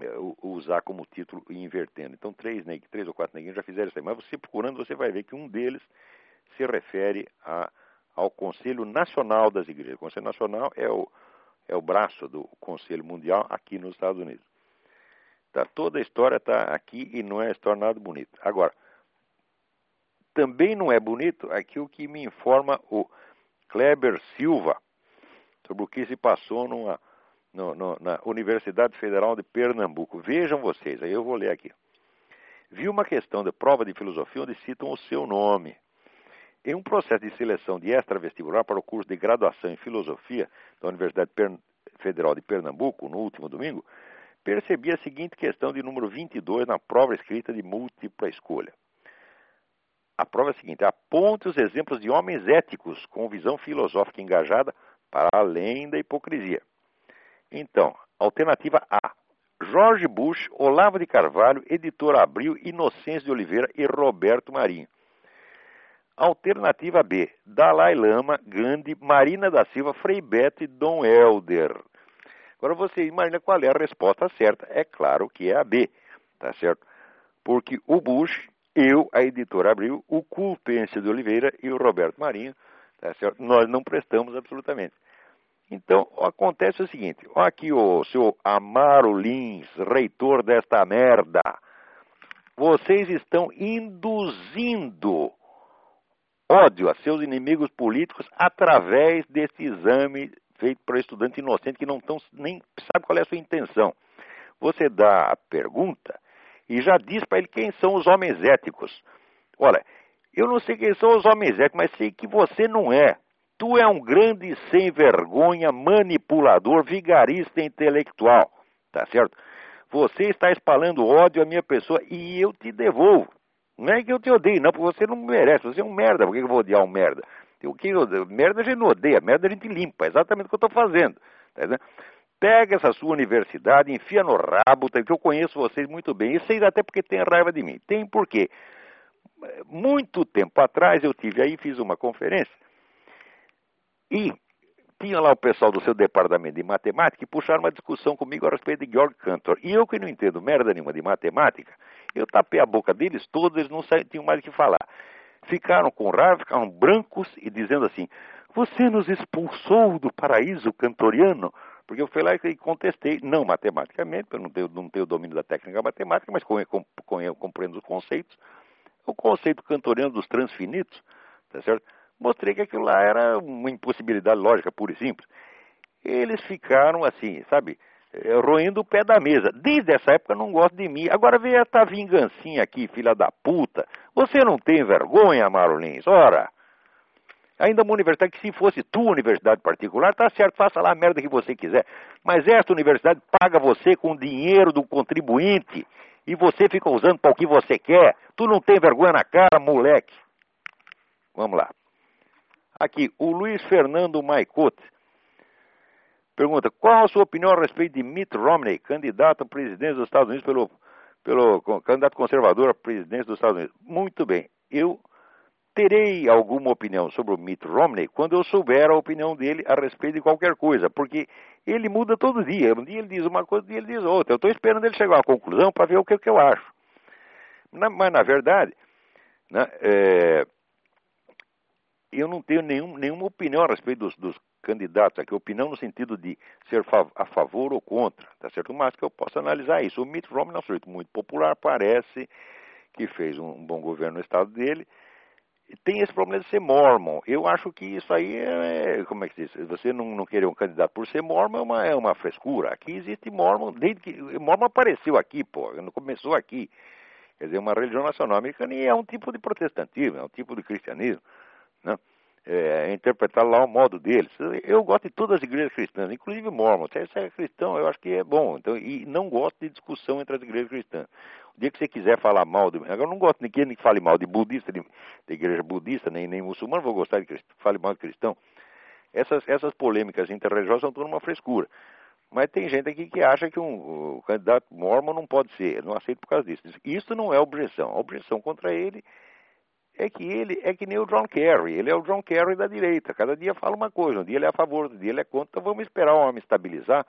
É, usar como título e invertendo. Então, três, três ou quatro neguinhos já fizeram isso aí. Mas você procurando, você vai ver que um deles se refere a ao Conselho Nacional das Igrejas. O Conselho Nacional é o, é o braço do Conselho Mundial aqui nos Estados Unidos. Tá, toda a história está aqui e não é história nada bonita. Agora, também não é bonito aquilo que me informa o Kleber Silva sobre o que se passou numa, no, no, na Universidade Federal de Pernambuco. Vejam vocês, aí eu vou ler aqui. Vi uma questão de prova de filosofia onde citam o seu nome. Em um processo de seleção de extra-vestibular para o curso de graduação em filosofia da Universidade Federal de Pernambuco, no último domingo, percebi a seguinte questão de número 22 na prova escrita de múltipla escolha. A prova é a seguinte: aponte os exemplos de homens éticos com visão filosófica engajada para além da hipocrisia. Então, alternativa A. Jorge Bush, Olavo de Carvalho, Editor Abril, Inocêncio de Oliveira e Roberto Marinho. Alternativa B. Dalai Lama, Gandhi, Marina da Silva, Frei Beto e Dom Helder. Agora você imagina qual é a resposta certa. É claro que é a B, tá certo? Porque o Bush, eu, a editora Abril, o Culpêncio de Oliveira e o Roberto Marinho, tá certo? Nós não prestamos absolutamente. Então, acontece o seguinte: ó aqui o seu Amaro Lins, reitor desta merda. Vocês estão induzindo ódio a seus inimigos políticos através desse exame feito para estudante inocente que não tão, nem sabe qual é a sua intenção. Você dá a pergunta e já diz para ele quem são os homens éticos. Olha, eu não sei quem são os homens éticos, mas sei que você não é. Tu é um grande sem vergonha, manipulador, vigarista intelectual, tá certo? Você está espalhando ódio à minha pessoa e eu te devolvo. Não é que eu te odeio, não, porque você não merece, você é um merda, por que eu vou odiar um merda? O que merda a gente não odeia, merda a gente limpa, é exatamente o que eu estou fazendo. Tá Pega essa sua universidade, enfia no rabo, tá, que eu conheço vocês muito bem, e sei até porque tem raiva de mim. Tem porque, muito tempo atrás eu tive aí, fiz uma conferência, e tinha lá o pessoal do seu departamento de matemática e puxaram uma discussão comigo a respeito de Georg Cantor. E eu que não entendo merda nenhuma de matemática, eu tapei a boca deles todos, eles não tinham mais o que falar. Ficaram com raiva, ficaram brancos e dizendo assim, você nos expulsou do paraíso cantoriano? Porque eu fui lá e contestei, não matematicamente, eu não tenho, o domínio da técnica matemática, mas eu compreendo os conceitos. O conceito cantoriano dos transfinitos, tá certo? mostrei que aquilo lá era uma impossibilidade lógica, pura e simples. Eles ficaram assim, sabe, roendo o pé da mesa. Desde essa época não gosto de mim. Agora vem essa vingancinha aqui, filha da puta. Você não tem vergonha, Marolins? Ora, ainda uma universidade que se fosse tua universidade particular, tá certo, faça lá a merda que você quiser. Mas esta universidade paga você com dinheiro do contribuinte e você fica usando para o que você quer. Tu não tem vergonha na cara, moleque. Vamos lá. Aqui, o Luiz Fernando Maicote pergunta: qual a sua opinião a respeito de Mitt Romney, candidato a presidente dos Estados Unidos pelo, pelo candidato conservador a presidente dos Estados Unidos? Muito bem, eu terei alguma opinião sobre o Mitt Romney quando eu souber a opinião dele a respeito de qualquer coisa, porque ele muda todo dia. Um dia ele diz uma coisa, um dia ele diz outra. Eu estou esperando ele chegar a uma conclusão para ver o que, que eu acho. Na, mas, na verdade, né, é, eu não tenho nenhum, nenhuma opinião a respeito dos, dos, candidatos aqui, opinião no sentido de ser a favor ou contra, tá certo? Mas que eu possa analisar isso. O Mitt Romney é um sujeito muito popular, parece que fez um bom governo no estado dele, tem esse problema de ser mormon. Eu acho que isso aí é, como é que diz? Você não, não querer um candidato por ser mormon é uma, é uma frescura. Aqui existe mormon, desde que mormon apareceu aqui, pô, não começou aqui. Quer dizer, uma religião nacional americana e é um tipo de protestantismo, é um tipo de cristianismo né? É, interpretar lá o modo deles. Eu gosto de todas as igrejas cristãs, inclusive Mormon. Se você é cristão, eu acho que é bom. Então, e não gosto de discussão entre as igrejas cristãs. O dia que você quiser falar mal de. Agora, não gosto de que fale mal de budista, de, de igreja budista, nem, nem muçulmano, vou gostar de que fale mal de cristão. Essas, essas polêmicas interreligiosas são toda uma frescura. Mas tem gente aqui que acha que um, um candidato mormon não pode ser. Não aceito por causa disso. Isso não é objeção. A objeção contra ele é que ele é que nem o John Kerry, ele é o John Kerry da direita, cada dia fala uma coisa, um dia ele é a favor, outro dia ele é contra, então vamos esperar o homem estabilizar,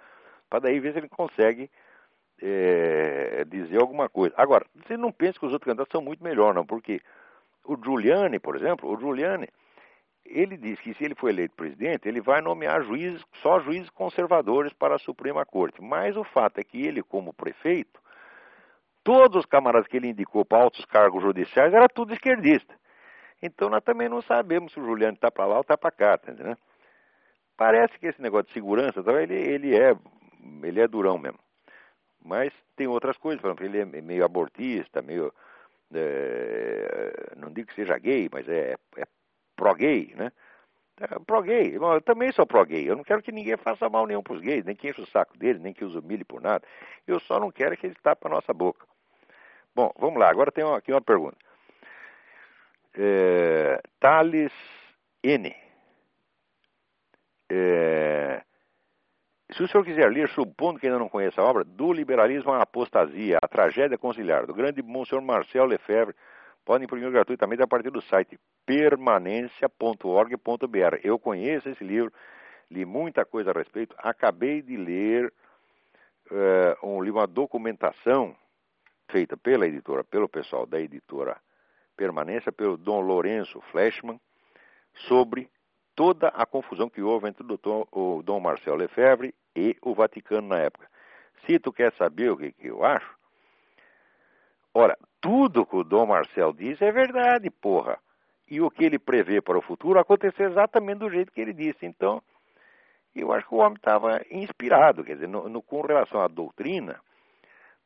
para daí ver se ele consegue é, dizer alguma coisa. Agora, você não pensa que os outros candidatos são muito melhor, não, porque o Giuliani, por exemplo, o Giuliani, ele diz que se ele for eleito presidente, ele vai nomear juízes, só juízes conservadores para a Suprema Corte. Mas o fato é que ele, como prefeito, todos os camaradas que ele indicou para altos cargos judiciais era tudo esquerdista. Então nós também não sabemos se o Juliano está para lá ou está para cá, tá entendeu? Parece que esse negócio de segurança, ele, ele, é, ele é durão mesmo. Mas tem outras coisas, por exemplo, ele é meio abortista, meio. É, não digo que seja gay, mas é, é pró-gay, né? É, pró-gay, eu também sou pró-gay. Eu não quero que ninguém faça mal nenhum para os gays, nem que enche o saco deles, nem que os humilhe por nada. Eu só não quero que eles tapem a nossa boca. Bom, vamos lá, agora tem aqui uma pergunta é, Thales N. É, Se o senhor quiser ler, supondo que ainda não conhece a obra, Do Liberalismo à Apostasia, A Tragédia Conciliar, do grande Monsenhor Marcel Lefebvre, pode imprimir gratuitamente a partir do site permanência.org.br. Eu conheço esse livro, li muita coisa a respeito, acabei de ler uh, um uma documentação feita pela editora, pelo pessoal da editora Permanência, pelo Dom Lourenço Fleshman, sobre toda a confusão que houve entre o, doutor, o Dom Marcel Lefebvre e o Vaticano na época. Se tu quer saber o que, que eu acho, ora, tudo que o Dom Marcel diz é verdade, porra. E o que ele prevê para o futuro aconteceu exatamente do jeito que ele disse. Então, eu acho que o homem estava inspirado, quer dizer, no, no, com relação à doutrina,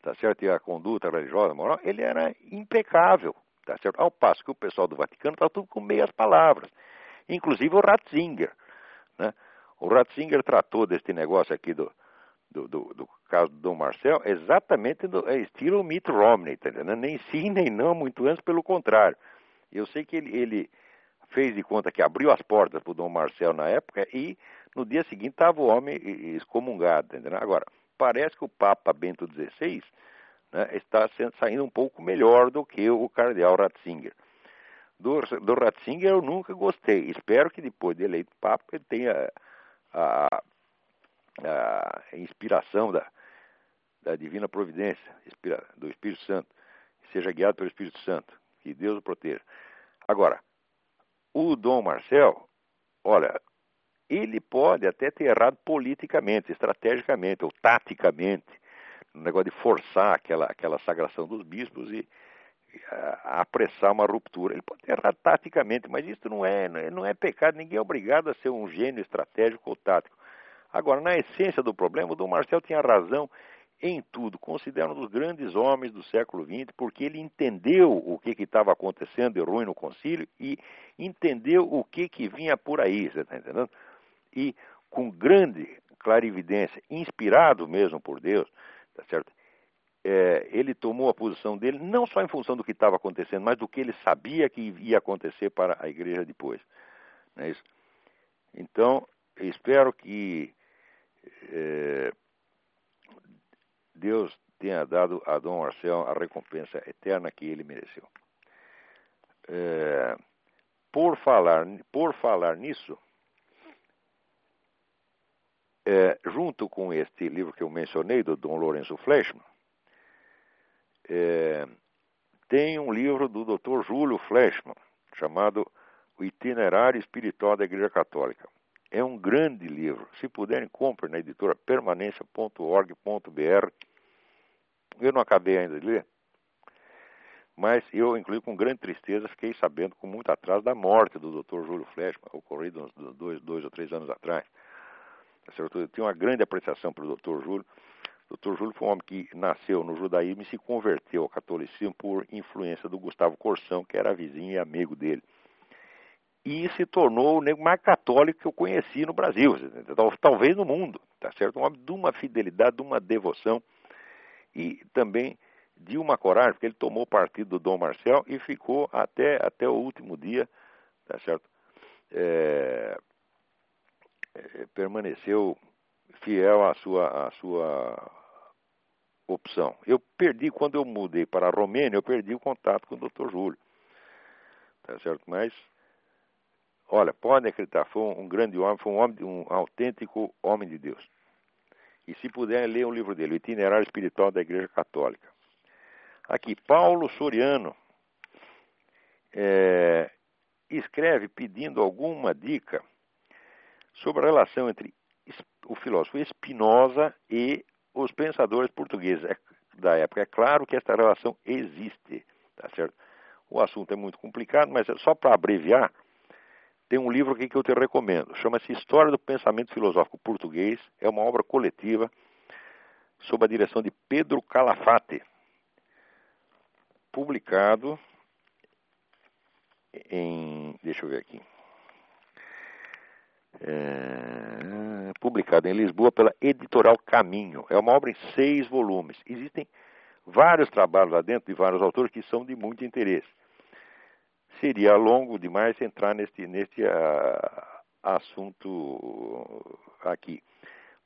tá certo, e à conduta religiosa, moral, ele era impecável, tá certo? Ao passo que o pessoal do Vaticano está tudo com meias palavras inclusive o Ratzinger. Né? O Ratzinger tratou deste negócio aqui do, do, do, do caso do Dom Marcel exatamente do é estilo Mitt Romney, tá nem sim nem não, muito antes, pelo contrário. Eu sei que ele, ele fez de conta que abriu as portas para o Dom Marcel na época e no dia seguinte estava o homem excomungado. Tá Agora, parece que o Papa Bento XVI né, está saindo um pouco melhor do que o cardeal Ratzinger. Do, do Ratzinger eu nunca gostei. Espero que depois de eleito Papa ele tenha a inspiração da, da divina providência, do Espírito Santo, seja guiado pelo Espírito Santo, que Deus o proteja. Agora, o Dom Marcel, olha, ele pode até ter errado politicamente, estrategicamente ou taticamente, no negócio de forçar aquela, aquela sagração dos bispos e a apressar uma ruptura. Ele pode errar taticamente, mas isso não é, não é pecado. Ninguém é obrigado a ser um gênio estratégico ou tático. Agora, na essência do problema, o Dom Marcel tinha razão em tudo. Considera um dos grandes homens do século XX, porque ele entendeu o que estava acontecendo de ruim no concílio e entendeu o que, que vinha por aí, você está entendendo? E com grande clarividência, inspirado mesmo por Deus, tá certo? é, ele tomou a posição dele não só em função do que estava acontecendo, mas do que ele sabia que ia acontecer para a igreja depois. Não é isso? Então, espero que é, Deus tenha dado a Dom Marcel a recompensa eterna que ele mereceu. É, por falar por falar nisso, é, junto com este livro que eu mencionei do Dom Lourenço Fleshman, é, tem um livro do Dr. Júlio Fleshman, chamado O Itinerário Espiritual da Igreja Católica. É um grande livro. Se puderem, comprem na editora permanência.org.br. Eu não acabei ainda de ler, mas eu, incluí com grande tristeza, fiquei sabendo com muito atraso da morte do Dr. Júlio Fleshman, ocorrido uns dois, dois ou três anos atrás. Eu tenho uma grande apreciação para o Dr. Júlio Dr. Júlio foi um homem que nasceu no judaísmo e se converteu ao catolicismo por influência do Gustavo Corsão, que era vizinho e amigo dele. E se tornou o negro mais católico que eu conheci no Brasil, talvez no mundo, tá certo? Um homem de uma fidelidade, de uma devoção e também de uma coragem, porque ele tomou partido do Dom Marcel e ficou até, até o último dia, tá certo? É, é, permaneceu fiel à sua, à sua opção. Eu perdi, quando eu mudei para a Romênia, eu perdi o contato com o Dr. Júlio. Tá certo? Mas, olha, podem acreditar, foi um grande homem, foi um, homem, um autêntico homem de Deus. E se puderem, ler o livro dele, O Itinerário Espiritual da Igreja Católica. Aqui, Paulo Soriano é, escreve pedindo alguma dica sobre a relação entre o filósofo Spinoza e os pensadores portugueses é, da época. É claro que esta relação existe, tá certo? O assunto é muito complicado, mas é só para abreviar, tem um livro aqui que eu te recomendo. Chama-se História do Pensamento Filosófico Português. É uma obra coletiva sob a direção de Pedro Calafate, publicado em. Deixa eu ver aqui. É, publicada em Lisboa pela Editorial Caminho. É uma obra em seis volumes. Existem vários trabalhos lá dentro de vários autores que são de muito interesse. Seria longo demais entrar neste, neste uh, assunto aqui.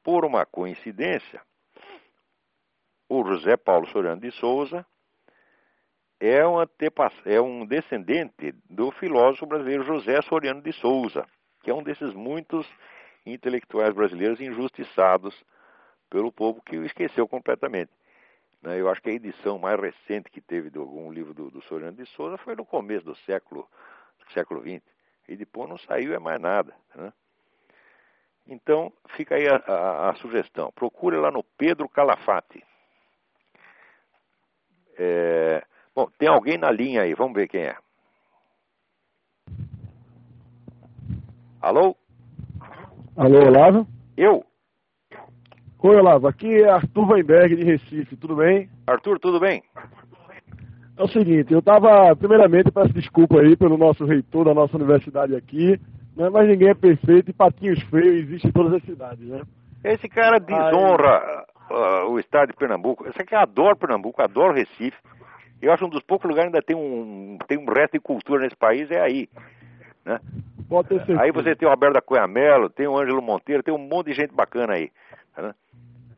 por uma coincidência, o José Paulo Soriano de Souza é um, é um descendente do filósofo brasileiro José Soriano de Souza, que é um desses muitos intelectuais brasileiros injustiçados pelo povo que o esqueceu completamente. Né? Eu acho que a edição mais recente que teve de algum livro do, do Soriano de Souza foi no começo do século, do século XX. E depois não saiu é mais nada. Né? Então, fica aí a, a, a, sugestão. Procure lá no Pedro Calafate. É, bom, tem alguém na linha aí, vamos ver quem é. Alô? Alô, Olavo? Eu? Oi, Olavo. Aqui é Arthur Weinberg, de Recife. Tudo bem? Arthur, tudo bem? É o seguinte, eu estava, primeiramente, peço desculpa aí pelo nosso reitor da nossa universidade aqui, né, mas ninguém é perfeito e patinhos feios existem em todas as cidades, né? Esse cara desonra uh, o estado de Pernambuco. Esse aqui adora Pernambuco, adora Recife. Eu acho um dos poucos lugares que ainda tem um, tem um resto de cultura nesse país, é aí. Né? Pode ter certeza. Aí você tem o Roberto da Cunha Mello, tem o Ângelo Monteiro, tem um monte de gente bacana aí. Né?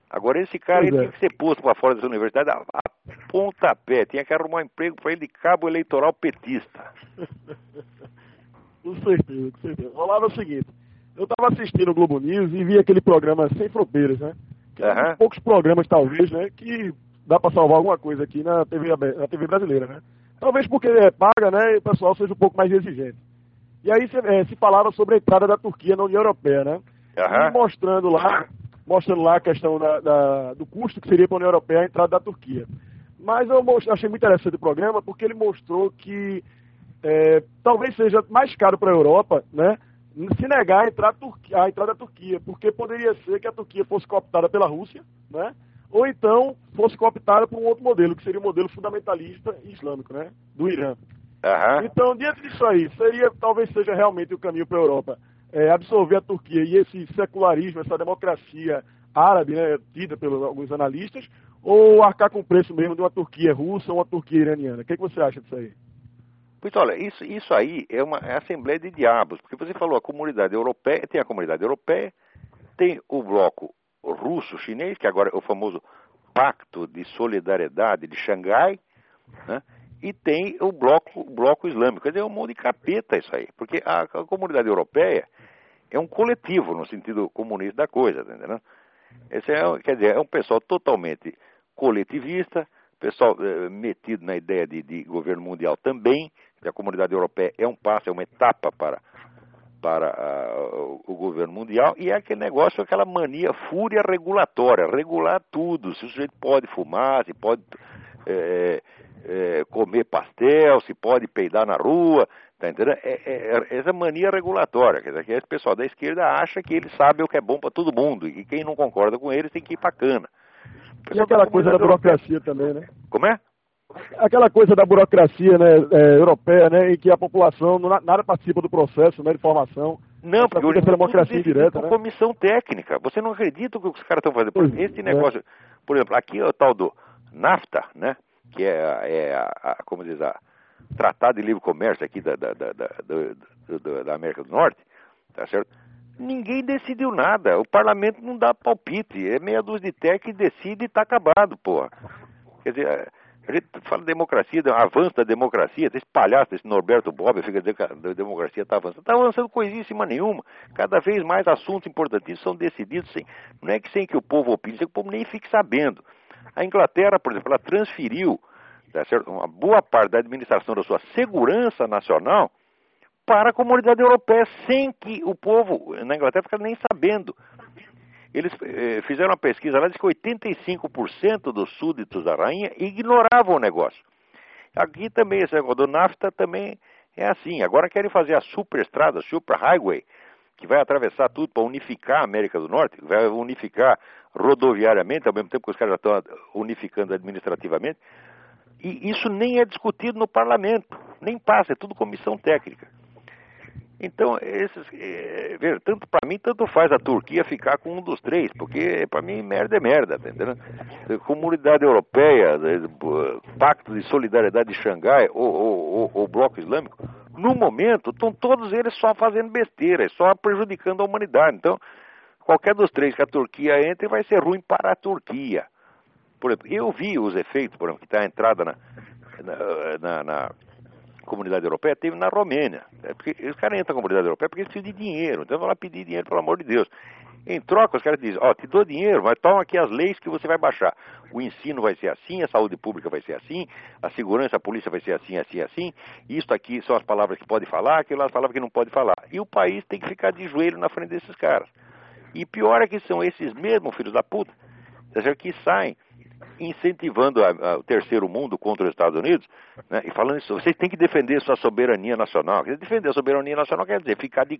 Agora esse cara ele é. tinha que ser posto para fora dessa universidade a, a pontapé, tinha que arrumar um emprego para ele de cabo eleitoral petista. com certeza, com certeza. Rolava o seguinte, eu estava assistindo o Globo News e vi aquele programa Sem Fronteiras, né? Que é um poucos programas, talvez, né? Que dá para salvar alguma coisa aqui na TV, na TV brasileira, né? Talvez porque é paga, né? E o pessoal seja um pouco mais exigente. E aí se, é, se falava sobre a entrada da Turquia na União Europeia, né? Uhum. E mostrando lá mostrando lá a questão da, da, do custo que seria para a União Europeia a entrada da Turquia. Mas eu achei muito interessante o programa porque ele mostrou que é, talvez seja mais caro para a Europa, né? Se negar a entrada, a entrada da Turquia, porque poderia ser que a Turquia fosse cooptada pela Rússia, né? Ou então fosse cooptada por um outro modelo, que seria o modelo fundamentalista islâmico, né? Do Irã. Uhum. Então, diante disso aí, seria, talvez seja realmente o caminho para a Europa é, absorver a Turquia e esse secularismo, essa democracia árabe, né, tida pelos alguns analistas, ou arcar com o preço mesmo de uma Turquia russa ou uma Turquia iraniana? O que, é que você acha disso aí? Pois olha, isso, isso aí é uma é assembleia de diabos, porque você falou a comunidade europeia, tem a comunidade europeia, tem o bloco russo-chinês, que agora é o famoso Pacto de Solidariedade de Xangai, né? E tem o bloco, o bloco islâmico. Quer dizer, é um monte de capeta isso aí, porque a, a comunidade europeia é um coletivo no sentido comunista da coisa, tá entendeu? Esse é, quer dizer, é um pessoal totalmente coletivista, pessoal é, metido na ideia de, de, governo mundial também, que a comunidade europeia é um passo, é uma etapa para, para uh, o governo mundial, e é aquele negócio, aquela mania fúria regulatória, regular tudo, se o sujeito pode fumar, se pode é, é, comer pastel, se pode peidar na rua, Tá entendendo? É, é, é, essa mania regulatória, quer dizer, que esse pessoal da esquerda acha que eles sabem o que é bom para todo mundo e que quem não concorda com eles tem que ir para cana. E aquela coisa da burocracia também, né? Como é? Aquela coisa da burocracia né, é, europeia, né, em que a população não, nada participa do processo né, de formação. Não, porque hoje é democracia direta, né? comissão técnica. Você não acredita o que os caras estão fazendo. Por esse é. negócio, por exemplo, aqui é o tal do NAFTA, né, que é, é a, a, como diz a Tratado de Livre Comércio aqui da, da, da, da, da América do Norte, tá certo? Ninguém decidiu nada. O parlamento não dá palpite. É meia dúzia de té que decide e está acabado, porra. Quer dizer, a gente fala de democracia, avanço da democracia, esse palhaço, esse Norberto Bob, fica dizendo que a democracia está avançando. Está avançando coisíssima nenhuma. Cada vez mais assuntos importantíssimos são decididos sem, não é que sem que o povo opine, sem que o povo nem fique sabendo. A Inglaterra, por exemplo, ela transferiu tá uma boa parte da administração da sua segurança nacional para a comunidade europeia, sem que o povo na Inglaterra ficasse nem sabendo. Eles eh, fizeram uma pesquisa lá, diz que 85% dos súditos da rainha ignoravam o negócio. Aqui também, esse negócio do NAFTA também é assim. Agora querem fazer a superestrada, a super highway, que vai atravessar tudo para unificar a América do Norte, vai unificar rodoviariamente, ao mesmo tempo que os caras já estão unificando administrativamente. E isso nem é discutido no parlamento, nem passa, é tudo comissão técnica. Então, esses, é, tanto para mim, tanto faz a Turquia ficar com um dos três, porque para mim merda é merda, tá entendendo? Comunidade Europeia, Pacto de Solidariedade de Xangai, ou, o Bloco Islâmico, no momento estão todos eles só fazendo besteira, só prejudicando a humanidade. Então, qualquer dos três que a Turquia entre vai ser ruim para a Turquia. Por exemplo, eu vi os efeitos, por exemplo, que está a entrada na, na, na, na comunidade europeia, teve na Romênia. É porque os caras entram na comunidade europeia porque eles precisam de dinheiro. Então vão lá pedir dinheiro, pelo amor de Deus. Em troca, os caras dizem, ó, oh, te dou dinheiro, mas toma aqui as leis que você vai baixar. O ensino vai ser assim, a saúde pública vai ser assim, a segurança, a polícia vai ser assim, assim, assim. Isto aqui são as palavras que pode falar, aquilo as palavras que não pode falar. E o país tem que ficar de joelho na frente desses caras. E pior é que são esses mesmos filhos da puta, que saem incentivando a, a, o terceiro mundo contra os Estados Unidos, né, e falando isso, vocês têm que defender sua soberania nacional. Defender a soberania nacional quer dizer ficar de,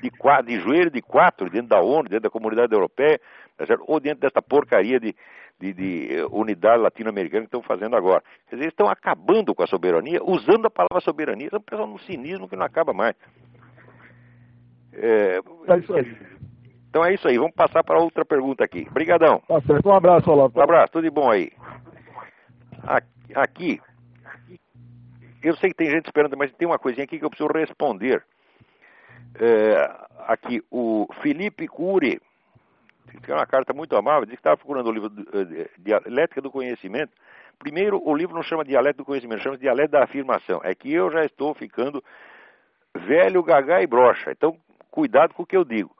de, de joelho de quatro dentro da ONU, dentro da comunidade europeia, tá ou dentro dessa porcaria de, de, de eh, unidade latino-americana que estão fazendo agora. Quer dizer, eles estão acabando com a soberania, usando a palavra soberania, estão pensando num cinismo que não acaba mais. É, é isso aí. Então é isso aí, vamos passar para outra pergunta aqui. Obrigadão. Tá certo, um abraço, Olavo. Um abraço, tudo de bom aí. Aqui, eu sei que tem gente esperando, mas tem uma coisinha aqui que eu preciso responder. É, aqui, o Felipe Cury, que é uma carta muito amável, disse que estava procurando o livro eh, Dialética do Conhecimento. Primeiro, o livro não chama Dialética do Conhecimento, chama Dialética da Afirmação. É que eu já estou ficando velho, gagá e brocha. Então, cuidado com o que eu digo.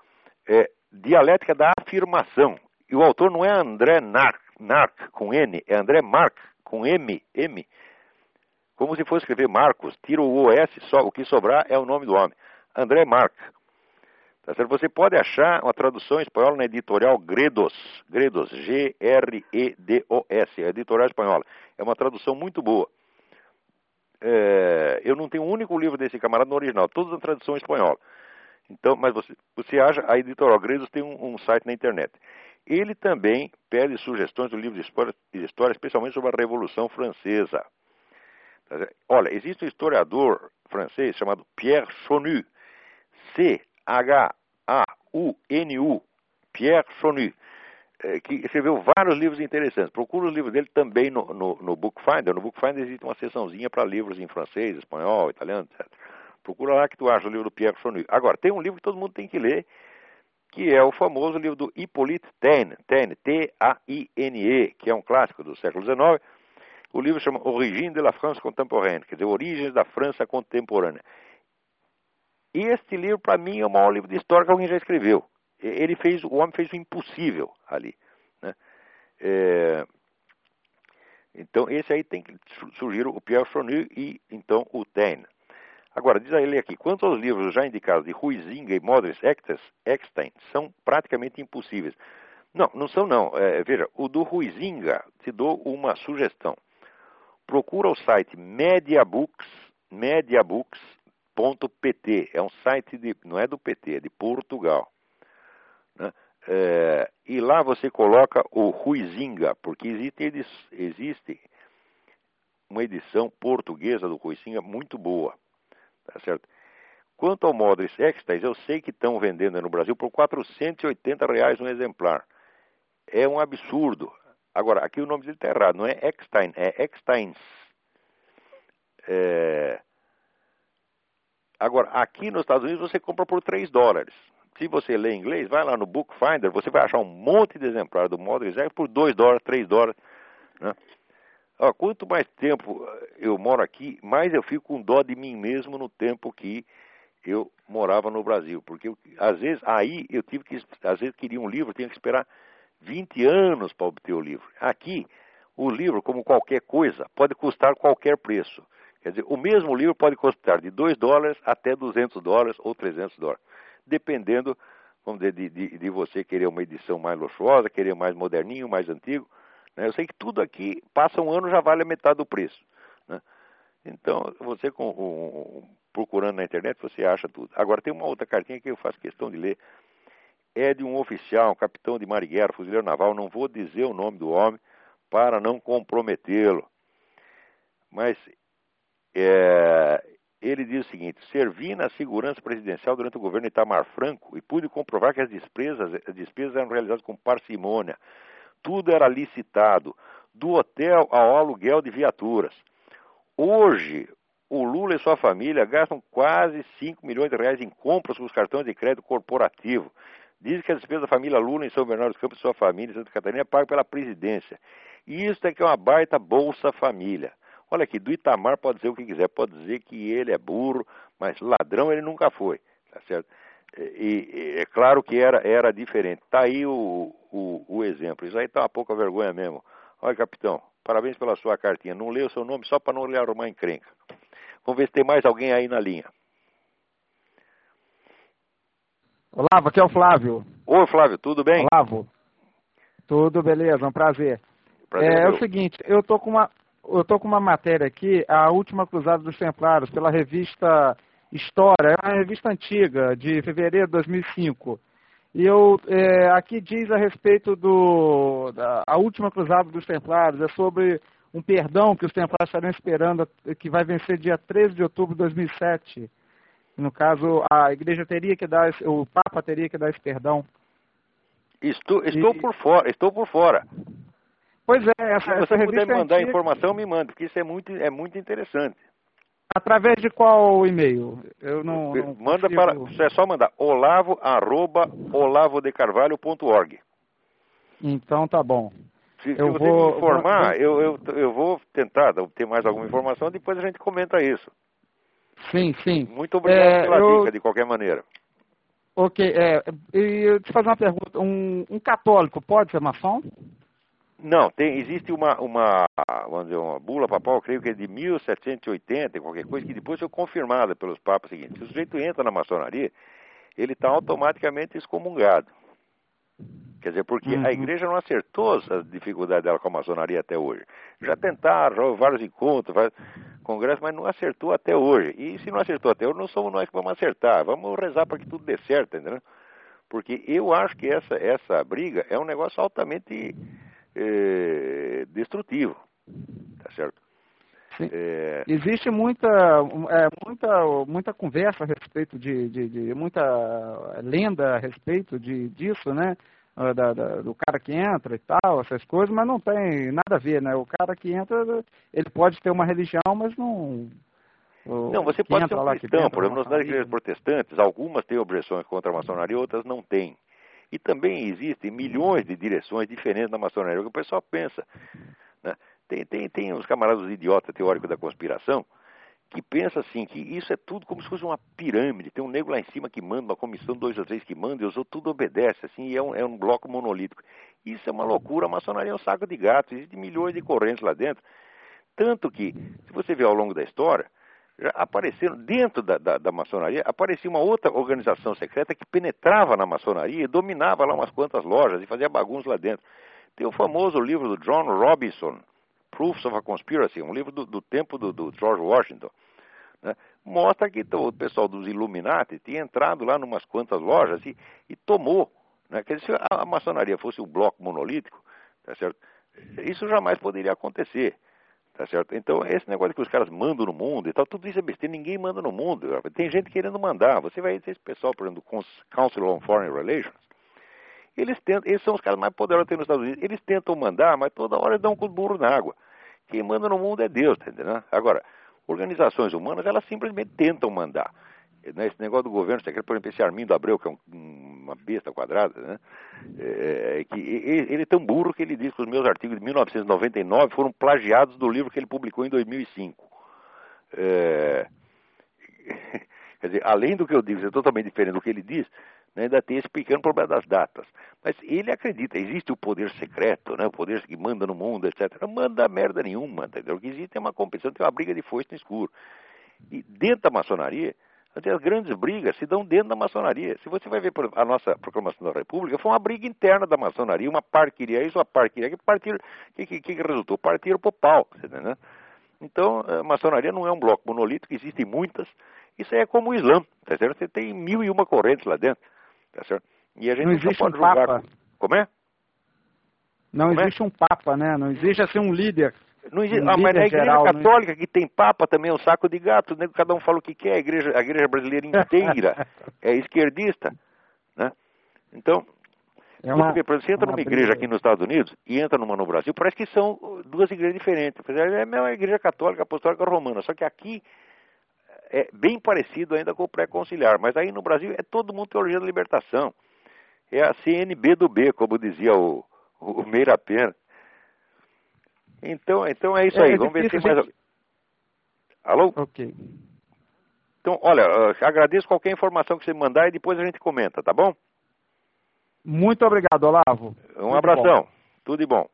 É, dialética da afirmação. E o autor não é André Nark, Nark com N, é André Mark com M, M. Como se fosse escrever Marcos, tira o OS, só, o que sobrar é o nome do homem. André Mark. Tá certo? Você pode achar uma tradução em espanhol na editorial Gredos, Gredos, G-R-E-D-O-S, editorial espanhola. É uma tradução muito boa. É, eu não tenho um único livro desse camarada no original, todos na tradução espanhola. Então, mas você, você acha, a editora Gredos tem um, um, site na internet. Ele também pede sugestões do livro de história, de história, especialmente sobre a Revolução Francesa. Tá Olha, existe um historiador francês chamado Pierre Chonu, C-H-A-U-N-U, Pierre Chonu, eh, que escreveu vários livros interessantes. Procura os livros dele também no, no, no Bookfinder. No Bookfinder existe uma seçãozinha para livros em francês, espanhol, italiano, etc. Procura lá que tu acha o livro do Pierre Chonu. Agora, tem um livro que todo mundo tem que ler, que é o famoso livro do Hippolyte Taine, Taine T-A-I-N-E, que é um clássico do século XIX. O livro chama Origine de la France Contemporaine, quer dizer, Origens da França Contemporânea. E este livro, para mim, é o maior livro de história que alguém já escreveu. Ele fez, o homem fez o impossível ali. Né? É, então, esse aí tem que surgir o Pierre Chonu e, então, o Taine. Agora, diz a ele aqui, quanto aos livros já indicados de Huizinga e Modris Eckstein, são praticamente impossíveis. Não, não são não. É, veja, o do Huizinga, te dou uma sugestão. Procura o site mediabooks, mediabooks.pt. É um site, de, não é do PT, é de Portugal. Né? É, e lá você coloca o Huizinga, porque existe, existe uma edição portuguesa do Huizinga muito boa. Tá certo? Quanto ao Modris Extais, eu sei que estão vendendo no Brasil por 480 reais um exemplar. É um absurdo. Agora, aqui o nome dele está errado, não é Eckstein, é Ecksteins. É... Agora, aqui nos Estados Unidos você compra por 3 dólares. Se você lê inglês, vai lá no Bookfinder, você vai achar um monte de exemplar do Modris X por 2 dólares, 3 dólares. Né? Ó, quanto mais tempo eu moro aqui, mais eu fico com dó de mim mesmo no tempo que eu morava no Brasil. Porque eu, às vezes, aí eu tive que, às vezes queria um livro, tinha que esperar 20 anos para obter o livro. Aqui, o livro, como qualquer coisa, pode custar qualquer preço. Quer dizer, o mesmo livro pode custar de 2 dólares até 200 dólares ou 300 dólares, dependendo, vamos dizer, de, de, de você querer uma edição mais luxuosa, querer mais moderninho, mais antigo. Né? Eu sei que tudo aqui, passa um ano, já vale a metade do preço. Né? Então, você com, procurando na internet, você acha tudo. Agora, tem uma outra cartinha que eu faço questão de ler. É de um oficial, um capitão de mar guerra, fuzileiro naval, não vou dizer o nome do homem para não comprometê-lo. Mas é, ele diz o seguinte: servi na segurança presidencial durante o governo Itamar Franco e pude comprovar que as despesas, as despesas eram realizadas com parcimônia, tudo era licitado, do hotel ao aluguel de viaturas. Hoje, o Lula e sua família gastam quase 5 milhões de reais em compras com os cartões de crédito corporativo. Diz que a despesa da família Lula em São Bernardo dos Campos e sua família em Santa Catarina é paga pela presidência. E isso é que é uma baita Bolsa Família. Olha aqui, do Itamar pode dizer o que quiser, pode dizer que ele é burro, mas ladrão ele nunca foi, tá certo? E, e é claro que era, era diferente. Tá aí o, o, o exemplo. Isso aí tá uma pouca vergonha mesmo. Olha, capitão, parabéns pela sua cartinha. Não leu o seu nome só para não lhe arrumar encrenca. Vamos ver se tem mais alguém aí na linha. Olá, aqui é o Flávio. Oi, Flávio, tudo bem? Olavo. Tudo beleza, um prazer. prazer é, é, o seguinte, eu tô com uma eu tô com uma matéria aqui, a última cruzada dos Templários, pela revista História, é uma revista antiga, de fevereiro de 2005. E eu, é, aqui diz a respeito do da, a última cruzada dos Templários, é sobre um perdão que os Templários estarão esperando, que vai vencer dia 13 de outubro de 2007. No caso, a igreja teria que dar, o Papa teria que dar esse perdão. Estou, estou e... por fora, estou por fora. Pois é, essa, Se você puder me mandar antiga... informação, me manda, porque isso é muito, é muito interessante. Através de qual e-mail? Eu não, não Manda consigo... para, é só mandar olavo arroba olavodecarvalho.org. Então tá bom. Se, eu se você vou, me informar. Eu, eu, eu vou tentar ter mais alguma informação, depois a gente comenta isso. Sim, sim. Muito obrigado é, pela eu... dica, de qualquer maneira. Ok, é, e eu te fazer uma pergunta. Um, um católico pode ser maçom? Não, tem, existe uma, uma, vamos dizer, uma bula papal, creio que é de 1780, qualquer coisa, que depois foi confirmada pelos papas seguintes. Se o sujeito entra na maçonaria, ele está automaticamente excomungado. Quer dizer, porque uhum. a igreja não acertou as dificuldades dela com a maçonaria até hoje. Já tentaram, já vários encontros, vários congressos, mas não acertou até hoje. E se não acertou até hoje, não somos nós que vamos acertar. Vamos rezar para que tudo dê certo, entendeu? Porque eu acho que essa, essa briga é um negócio altamente é, destrutivo. Tá certo? É... Existe muita, é, muita, muita conversa a respeito de, de, de, muita lenda a respeito de, disso, né? Ah, da, da, do cara que entra e tal, essas coisas, mas não tem nada a ver, né? O cara que entra, ele pode ter uma religião, mas não. Não, você pode ser um cristão, por exemplo, nas igrejas protestantes, algumas têm objeções contra a maçonaria, outras não têm. E também existem milhões de direções diferentes na maçonaria. O que o pessoal pensa. Né? Tem, tem, tem uns camaradas idiotas teóricos da conspiração que pensa assim, que isso é tudo como se fosse uma pirâmide. Tem um negro lá em cima que manda, uma comissão dois ou três que manda, e os outros tudo obedece, assim, e é um, é um bloco monolítico. Isso é uma loucura, a maçonaria é um saco de gatos, existem milhões de correntes lá dentro. Tanto que, se você ver ao longo da história, já apareceram, dentro da, da, da, maçonaria, aparecia uma outra organização secreta que penetrava na maçonaria e dominava lá umas quantas lojas e fazia bagunça lá dentro. Tem o famoso livro do John Robinson, Proofs of a Conspiracy, um livro do, do tempo do, do, George Washington. Né? Mostra que o pessoal dos Illuminati tinha entrado lá numas quantas lojas e, e tomou. Né? Quer dizer, se a, a maçonaria fosse um bloco monolítico, tá certo? isso jamais poderia acontecer. Tá certo? Então, esse negócio que os caras mandam no mundo e tal, tudo isso é besteira, ninguém manda no mundo. Tem gente querendo mandar. Você vai esse pessoal, por exemplo, do Council on Foreign Relations, eles tentam, eles são os caras mais poderosos que tem nos Estados Unidos. Eles tentam mandar, mas toda hora dão um burro na água. Quem manda no mundo é Deus, tá entendendo? Agora, organizações humanas, elas simplesmente tentam mandar. Né, esse negócio do governo por exemplo, esse Armindo Abreu, que é um, uma besta quadrada, né? É, é que ele, é tão burro que ele diz que os meus artigos de 1999 foram plagiados do livro que ele publicou em 2005. É, quer dizer, além do que eu digo, é totalmente diferente do que ele diz, né, ainda tem esse pequeno problema das datas. Mas ele acredita, existe o poder secreto, né, o poder que manda no mundo, etc. Não manda merda nenhuma, entendeu? O que existe é uma competição, tem uma briga de foice no escuro. E dentro da maçonaria, as grandes brigas se dão dentro da maçonaria. Se você vai ver a nossa proclamação da República, foi uma briga interna da maçonaria, uma parte queria isso, uma parte queria aquilo, partir, que, que, que resultou? Partiram pro pau, né? Então, a maçonaria não é um bloco monolítico, existem muitas. Isso é como o Islã, tá certo? Você tem mil e uma correntes lá dentro, tá certo? E a gente não, não pode um julgar. Papa. Como é? Não como é? existe é? um papa, né? Não existe assim um líder não existe, ah, mas a igreja geral, né? católica, que tem papa também, é um saco de gato, né? cada um fala o que quer, a igreja, a igreja brasileira inteira é esquerdista. Né? Então, é uma, você, entra numa igreja aqui nos Estados Unidos e entra numa no Brasil, parece que são duas igrejas diferentes. É a mesma igreja católica, apostólica romana, só que aqui é bem parecido ainda com o pré-conciliar, mas aí no Brasil é todo mundo teologia da libertação. É a CNB do B, como dizia o, o Meira Pena. Então, então é isso é, aí. É Vamos ver se tem mais. Gente... Alô? Ok. Então, olha, agradeço qualquer informação que você mandar e depois a gente comenta, tá bom? Muito obrigado, Olavo. Um Tudo abração. Bom. Tudo de bom.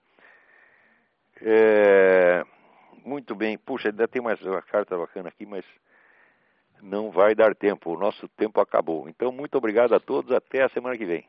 É... Muito bem. Puxa, ainda tem mais uma carta bacana aqui, mas não vai dar tempo. O nosso tempo acabou. Então, muito obrigado a todos. Até a semana que vem.